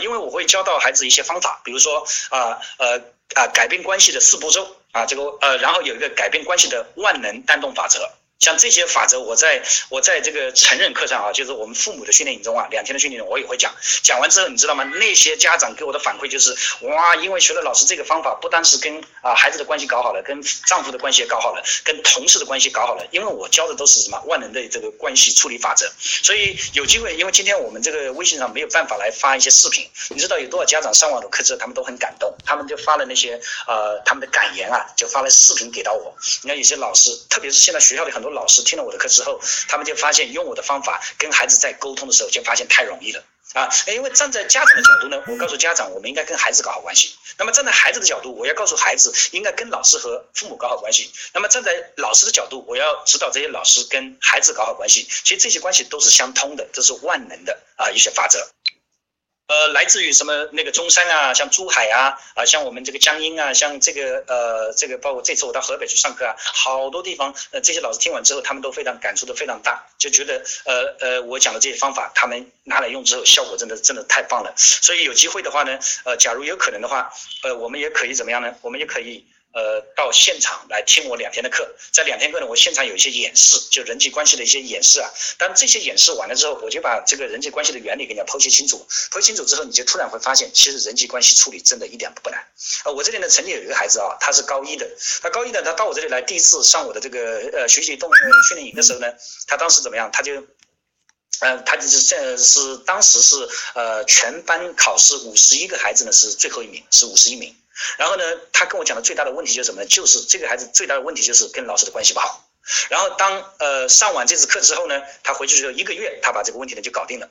因为我会教到孩子一些方法，比如说啊呃啊改变关系的四步骤啊，这个呃然后有一个改变关系的万能单动法则。像这些法则，我在我在这个成人课上啊，就是我们父母的训练营中啊，两天的训练营我也会讲。讲完之后，你知道吗？那些家长给我的反馈就是，哇，因为学了老师这个方法，不单是跟啊孩子的关系搞好了，跟丈夫的关系也搞好了，跟同事的关系搞好了。因为我教的都是什么万能的这个关系处理法则，所以有机会，因为今天我们这个微信上没有办法来发一些视频，你知道有多少家长上完我课之后，他们都很感动，他们就发了那些呃他们的感言啊，就发了视频给到我。你看有些老师，特别是现在学校里很多。老师听了我的课之后，他们就发现用我的方法跟孩子在沟通的时候，就发现太容易了啊！因为站在家长的角度呢，我告诉家长，我们应该跟孩子搞好关系；那么站在孩子的角度，我要告诉孩子应该跟老师和父母搞好关系；那么站在老师的角度，我要指导这些老师跟孩子搞好关系。其实这些关系都是相通的，这是万能的啊一些法则。呃，来自于什么那个中山啊，像珠海啊，啊，像我们这个江阴啊，像这个呃，这个包括这次我到河北去上课啊，好多地方，呃，这些老师听完之后，他们都非常感触都非常大，就觉得呃呃，我讲的这些方法，他们拿来用之后，效果真的真的太棒了。所以有机会的话呢，呃，假如有可能的话，呃，我们也可以怎么样呢？我们也可以。呃，到现场来听我两天的课，在两天课呢，我现场有一些演示，就人际关系的一些演示啊。当这些演示完了之后，我就把这个人际关系的原理给你剖析清楚。剖析清楚之后，你就突然会发现，其实人际关系处理真的一点不难。啊，我这里呢曾经有一个孩子啊，他是高一的，他高一的，他到我这里来第一次上我的这个呃学习动训练营的时候呢，他当时怎么样？他就，嗯，他就是这是当时是呃全班考试五十一个孩子呢是最后一名，是五十一名。然后呢，他跟我讲的最大的问题就是什么呢？就是这个孩子最大的问题就是跟老师的关系不好。然后当呃上完这次课之后呢，他回去之后一个月，他把这个问题呢就搞定了。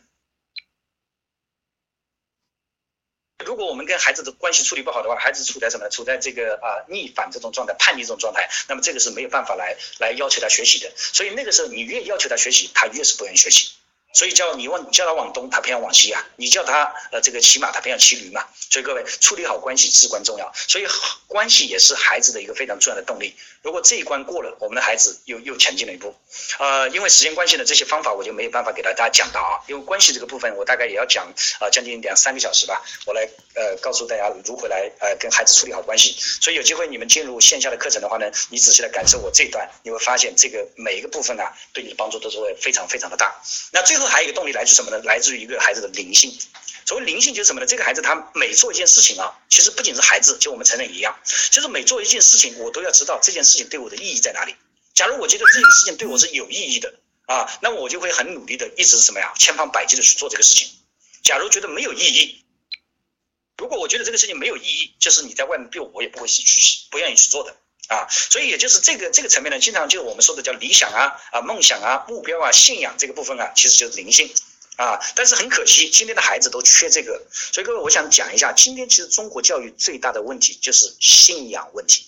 如果我们跟孩子的关系处理不好的话，孩子处在什么？处在这个啊逆反这种状态、叛逆这种状态，那么这个是没有办法来来要求他学习的。所以那个时候你越要求他学习，他越是不愿意学习。所以叫你往叫他往东，他偏要往西啊；你叫他呃这个骑马，他偏要骑驴嘛。所以各位处理好关系至关重要。所以关系也是孩子的一个非常重要的动力。如果这一关过了，我们的孩子又又前进了一步。呃，因为时间关系呢，这些方法我就没有办法给大家讲到啊。因为关系这个部分，我大概也要讲啊将近两三个小时吧。我来呃告诉大家如何来呃跟孩子处理好关系。所以有机会你们进入线下的课程的话呢，你仔细来感受我这一段，你会发现这个每一个部分啊，对你的帮助都是会非常非常的大。那最后还有一个动力来自什么呢？来自于一个孩子的灵性。所谓灵性就是什么呢？这个孩子他每做一件事情啊，其实不仅是孩子，就我们成人一样，就是每做一件事情，我都要知道这件事情对我的意义在哪里。假如我觉得这件事情对我是有意义的啊，那么我就会很努力的一直什么呀，千方百计的去做这个事情。假如觉得没有意义，如果我觉得这个事情没有意义，就是你在外面对我也不会去不愿意去做的啊。所以也就是这个这个层面呢，经常就我们说的叫理想啊啊梦想啊目标啊信仰这个部分啊，其实就是灵性啊。但是很可惜，今天的孩子都缺这个。所以各位，我想讲一下，今天其实中国教育最大的问题就是信仰问题。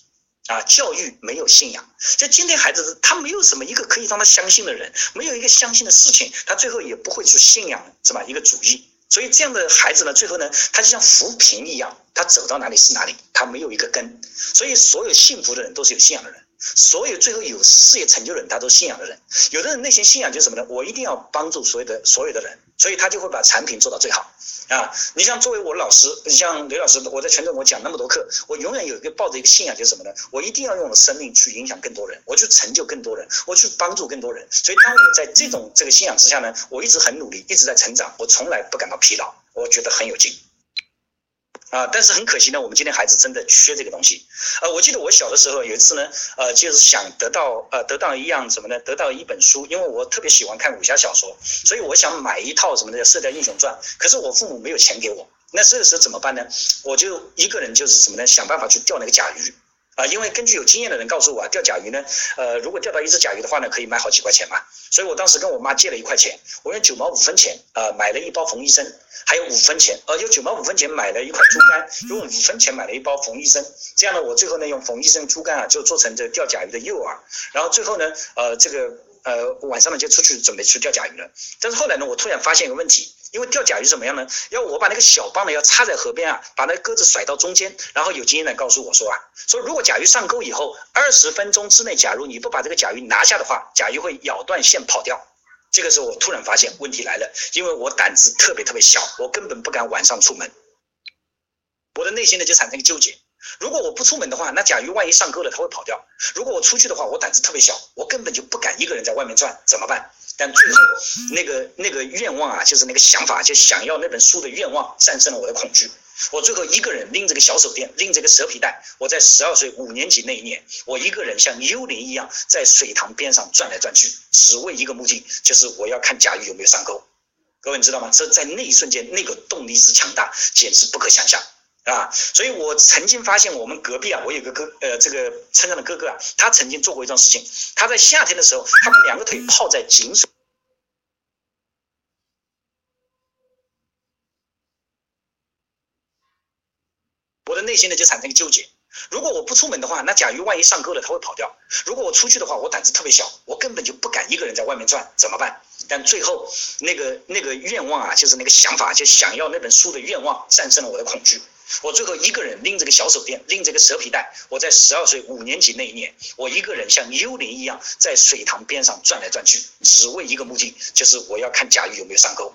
啊，教育没有信仰，这今天孩子他没有什么一个可以让他相信的人，没有一个相信的事情，他最后也不会去信仰是吧？一个主义，所以这样的孩子呢，最后呢，他就像浮萍一样，他走到哪里是哪里，他没有一个根。所以所有幸福的人都是有信仰的人，所有最后有事业成就的人，他都是信仰的人。有的人内心信仰就是什么呢？我一定要帮助所有的所有的人，所以他就会把产品做到最好。啊，你像作为我老师，你像刘老师，我在全中国讲那么多课，我永远有一个抱着一个信仰，就是什么呢？我一定要用我的生命去影响更多人，我去成就更多人，我去帮助更多人。所以当我在这种这个信仰之下呢，我一直很努力，一直在成长，我从来不感到疲劳，我觉得很有劲。啊，但是很可惜呢，我们今天孩子真的缺这个东西。呃，我记得我小的时候有一次呢，呃，就是想得到呃得到一样什么呢？得到一本书，因为我特别喜欢看武侠小说，所以我想买一套什么的《射雕英雄传》，可是我父母没有钱给我。那这个时候怎么办呢？我就一个人就是什么呢？想办法去钓那个甲鱼。啊，因为根据有经验的人告诉我啊，钓甲鱼呢，呃，如果钓到一只甲鱼的话呢，可以卖好几块钱嘛。所以我当时跟我妈借了一块钱，我用九毛五分钱啊买了一包冯医生，还有五分钱，呃，用九毛五分钱买了一块猪肝，用五分钱买了一包冯医生。这样呢，我最后呢用冯医生猪肝啊，就做成这钓甲鱼的诱饵。然后最后呢，呃，这个呃晚上呢就出去准备去钓甲鱼了。但是后来呢，我突然发现一个问题。因为钓甲鱼怎么样呢？要我把那个小棒呢要插在河边啊，把那鸽子甩到中间，然后有经验的告诉我说啊，说如果甲鱼上钩以后，二十分钟之内，假如你不把这个甲鱼拿下的话，甲鱼会咬断线跑掉。这个时候我突然发现问题来了，因为我胆子特别特别小，我根本不敢晚上出门。我的内心呢就产生个纠结，如果我不出门的话，那甲鱼万一上钩了，它会跑掉；如果我出去的话，我胆子特别小，我根本就不敢一个人在外面转，怎么办？但最后，那个那个愿望啊，就是那个想法，就想要那本书的愿望，战胜了我的恐惧。我最后一个人拎着个小手电，拎着个蛇皮袋。我在十二岁五年级那一年，我一个人像幽灵一样在水塘边上转来转去，只为一个目的，就是我要看甲鱼有没有上钩。各位你知道吗？这在那一瞬间，那个动力之强大，简直不可想象啊！所以我曾经发现，我们隔壁啊，我有个哥，呃，这个村上的哥哥啊，他曾经做过一桩事情。他在夏天的时候，他把两个腿泡在井水。我的内心呢就产生一个纠结，如果我不出门的话，那甲鱼万一上钩了，它会跑掉；如果我出去的话，我胆子特别小，我根本就不敢一个人在外面转，怎么办？但最后那个那个愿望啊，就是那个想法，就想要那本书的愿望，战胜了我的恐惧。我最后一个人拎着个小手电，拎着个蛇皮袋，我在十二岁五年级那一年，我一个人像幽灵一样在水塘边上转来转去，只为一个目的，就是我要看甲鱼有没有上钩。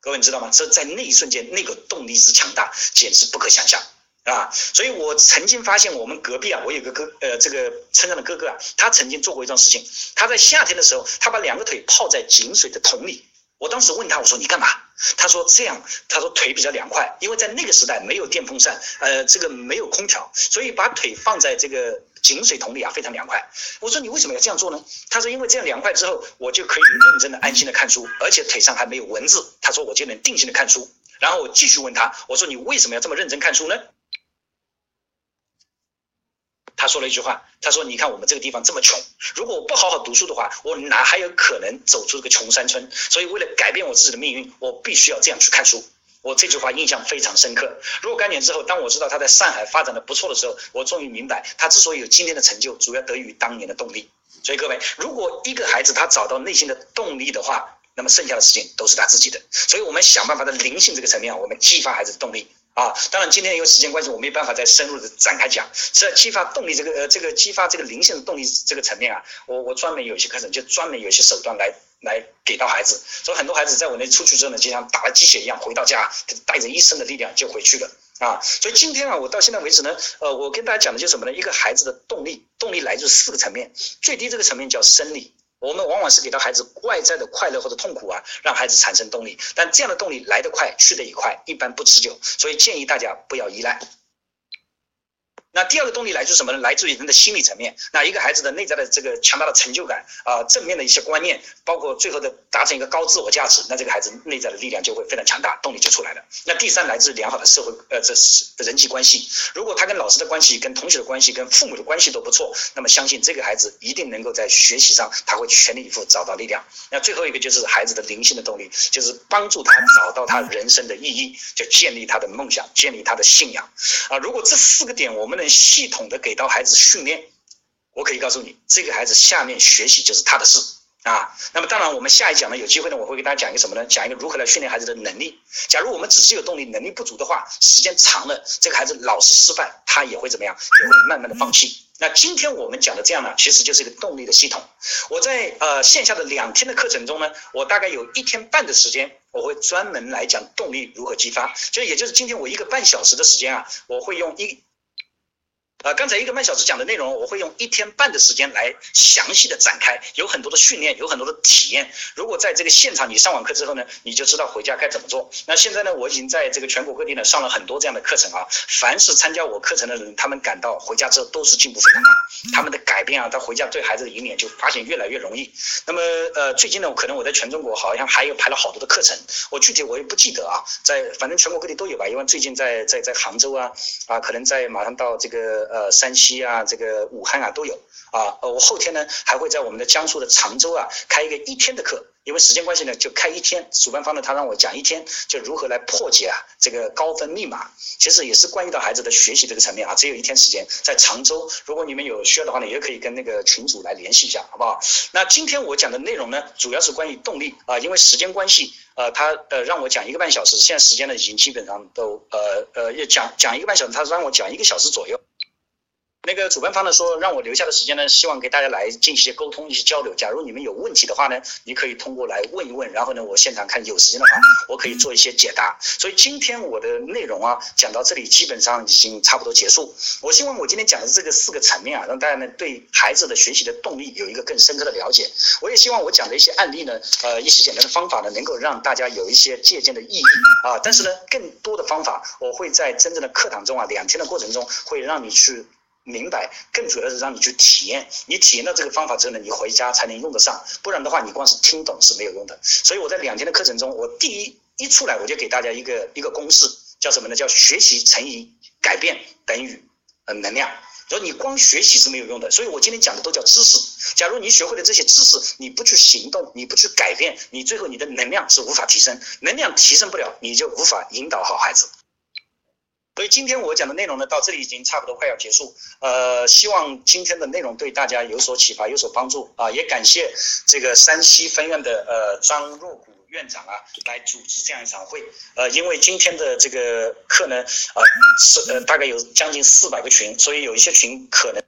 各位你知道吗？这在那一瞬间，那个动力之强大，简直不可想象。啊，所以我曾经发现我们隔壁啊，我有个哥，呃，这个村上的哥哥啊，他曾经做过一桩事情。他在夏天的时候，他把两个腿泡在井水的桶里。我当时问他，我说你干嘛？他说这样，他说腿比较凉快，因为在那个时代没有电风扇，呃，这个没有空调，所以把腿放在这个井水桶里啊，非常凉快。我说你为什么要这样做呢？他说因为这样凉快之后，我就可以认真的、安心的看书，而且腿上还没有蚊子。他说我就能定心的看书。然后我继续问他，我说你为什么要这么认真看书呢？他说了一句话，他说：“你看我们这个地方这么穷，如果我不好好读书的话，我哪还有可能走出这个穷山村？所以为了改变我自己的命运，我必须要这样去看书。”我这句话印象非常深刻。若干年之后，当我知道他在上海发展的不错的时候，我终于明白，他之所以有今天的成就，主要得益于当年的动力。所以各位，如果一个孩子他找到内心的动力的话，那么剩下的事情都是他自己的。所以我们想办法在灵性这个层面，我们激发孩子的动力。啊，当然，今天因为时间关系，我没办法再深入的展开讲。在激发动力这个呃，这个激发这个灵性的动力这个层面啊，我我专门有些课程，就专门有些手段来来给到孩子。所以很多孩子在我那出去之后呢，就像打了鸡血一样，回到家带着一身的力量就回去了啊。所以今天啊，我到现在为止呢，呃，我跟大家讲的就是什么呢？一个孩子的动力，动力来自四个层面，最低这个层面叫生理。我们往往是给到孩子外在的快乐或者痛苦啊，让孩子产生动力，但这样的动力来得快，去得也快，一般不持久，所以建议大家不要依赖。那第二个动力来自什么呢？来自于人的心理层面。那一个孩子的内在的这个强大的成就感啊，正面的一些观念，包括最后的达成一个高自我价值，那这个孩子内在的力量就会非常强大，动力就出来了。那第三来自良好的社会呃这是人际关系。如果他跟老师的关系、跟同学的关系、跟父母的关系都不错，那么相信这个孩子一定能够在学习上他会全力以赴找到力量。那最后一个就是孩子的灵性的动力，就是帮助他找到他人生的意义，就建立他的梦想，建立他的信仰啊。如果这四个点我们。能系统的给到孩子训练，我可以告诉你，这个孩子下面学习就是他的事啊。那么当然，我们下一讲呢，有机会呢，我会给大家讲一个什么呢？讲一个如何来训练孩子的能力。假如我们只是有动力，能力不足的话，时间长了，这个孩子老是失败，他也会怎么样？也会慢慢的放弃。那今天我们讲的这样呢，其实就是一个动力的系统。我在呃线下的两天的课程中呢，我大概有一天半的时间，我会专门来讲动力如何激发。就也就是今天我一个半小时的时间啊，我会用一。呃，刚才一个半小时讲的内容，我会用一天半的时间来详细的展开，有很多的训练，有很多的体验。如果在这个现场你上完课之后呢，你就知道回家该怎么做。那现在呢，我已经在这个全国各地呢上了很多这样的课程啊。凡是参加我课程的人，他们感到回家之后都是进步非常大，他们的改变啊，他回家对孩子的引领就发现越来越容易。那么呃，最近呢，可能我在全中国好像还有排了好多的课程，我具体我也不记得啊，在反正全国各地都有吧，因为最近在在在杭州啊啊，可能在马上到这个。呃，山西啊，这个武汉啊都有啊。我后天呢还会在我们的江苏的常州啊开一个一天的课，因为时间关系呢就开一天。主办方呢他让我讲一天，就如何来破解啊这个高分密码，其实也是关于到孩子的学习这个层面啊。只有一天时间，在常州，如果你们有需要的话呢，也可以跟那个群主来联系一下，好不好？那今天我讲的内容呢，主要是关于动力啊，因为时间关系，呃，他呃让我讲一个半小时，现在时间呢已经基本上都呃呃要讲讲一个半小时，他让我讲一个小时左右。那个主办方呢说让我留下的时间呢，希望给大家来进行一些沟通、一些交流。假如你们有问题的话呢，你可以通过来问一问，然后呢，我现场看有时间的话，我可以做一些解答。所以今天我的内容啊，讲到这里基本上已经差不多结束。我希望我今天讲的这个四个层面啊，让大家呢对孩子的学习的动力有一个更深刻的了解。我也希望我讲的一些案例呢，呃，一些简单的方法呢，能够让大家有一些借鉴的意义啊。但是呢，更多的方法我会在真正的课堂中啊，两天的过程中会让你去。明白，更主要是让你去体验。你体验到这个方法之后呢，你回家才能用得上。不然的话，你光是听懂是没有用的。所以我在两天的课程中，我第一一出来我就给大家一个一个公式，叫什么呢？叫学习乘以改变等于呃能量。说你光学习是没有用的。所以我今天讲的都叫知识。假如你学会了这些知识，你不去行动，你不去改变，你最后你的能量是无法提升。能量提升不了，你就无法引导好孩子。所以今天我讲的内容呢，到这里已经差不多快要结束。呃，希望今天的内容对大家有所启发，有所帮助啊！也感谢这个山西分院的呃张若谷院长啊，来组织这样一场会。呃，因为今天的这个课呢，呃是呃大概有将近四百个群，所以有一些群可能。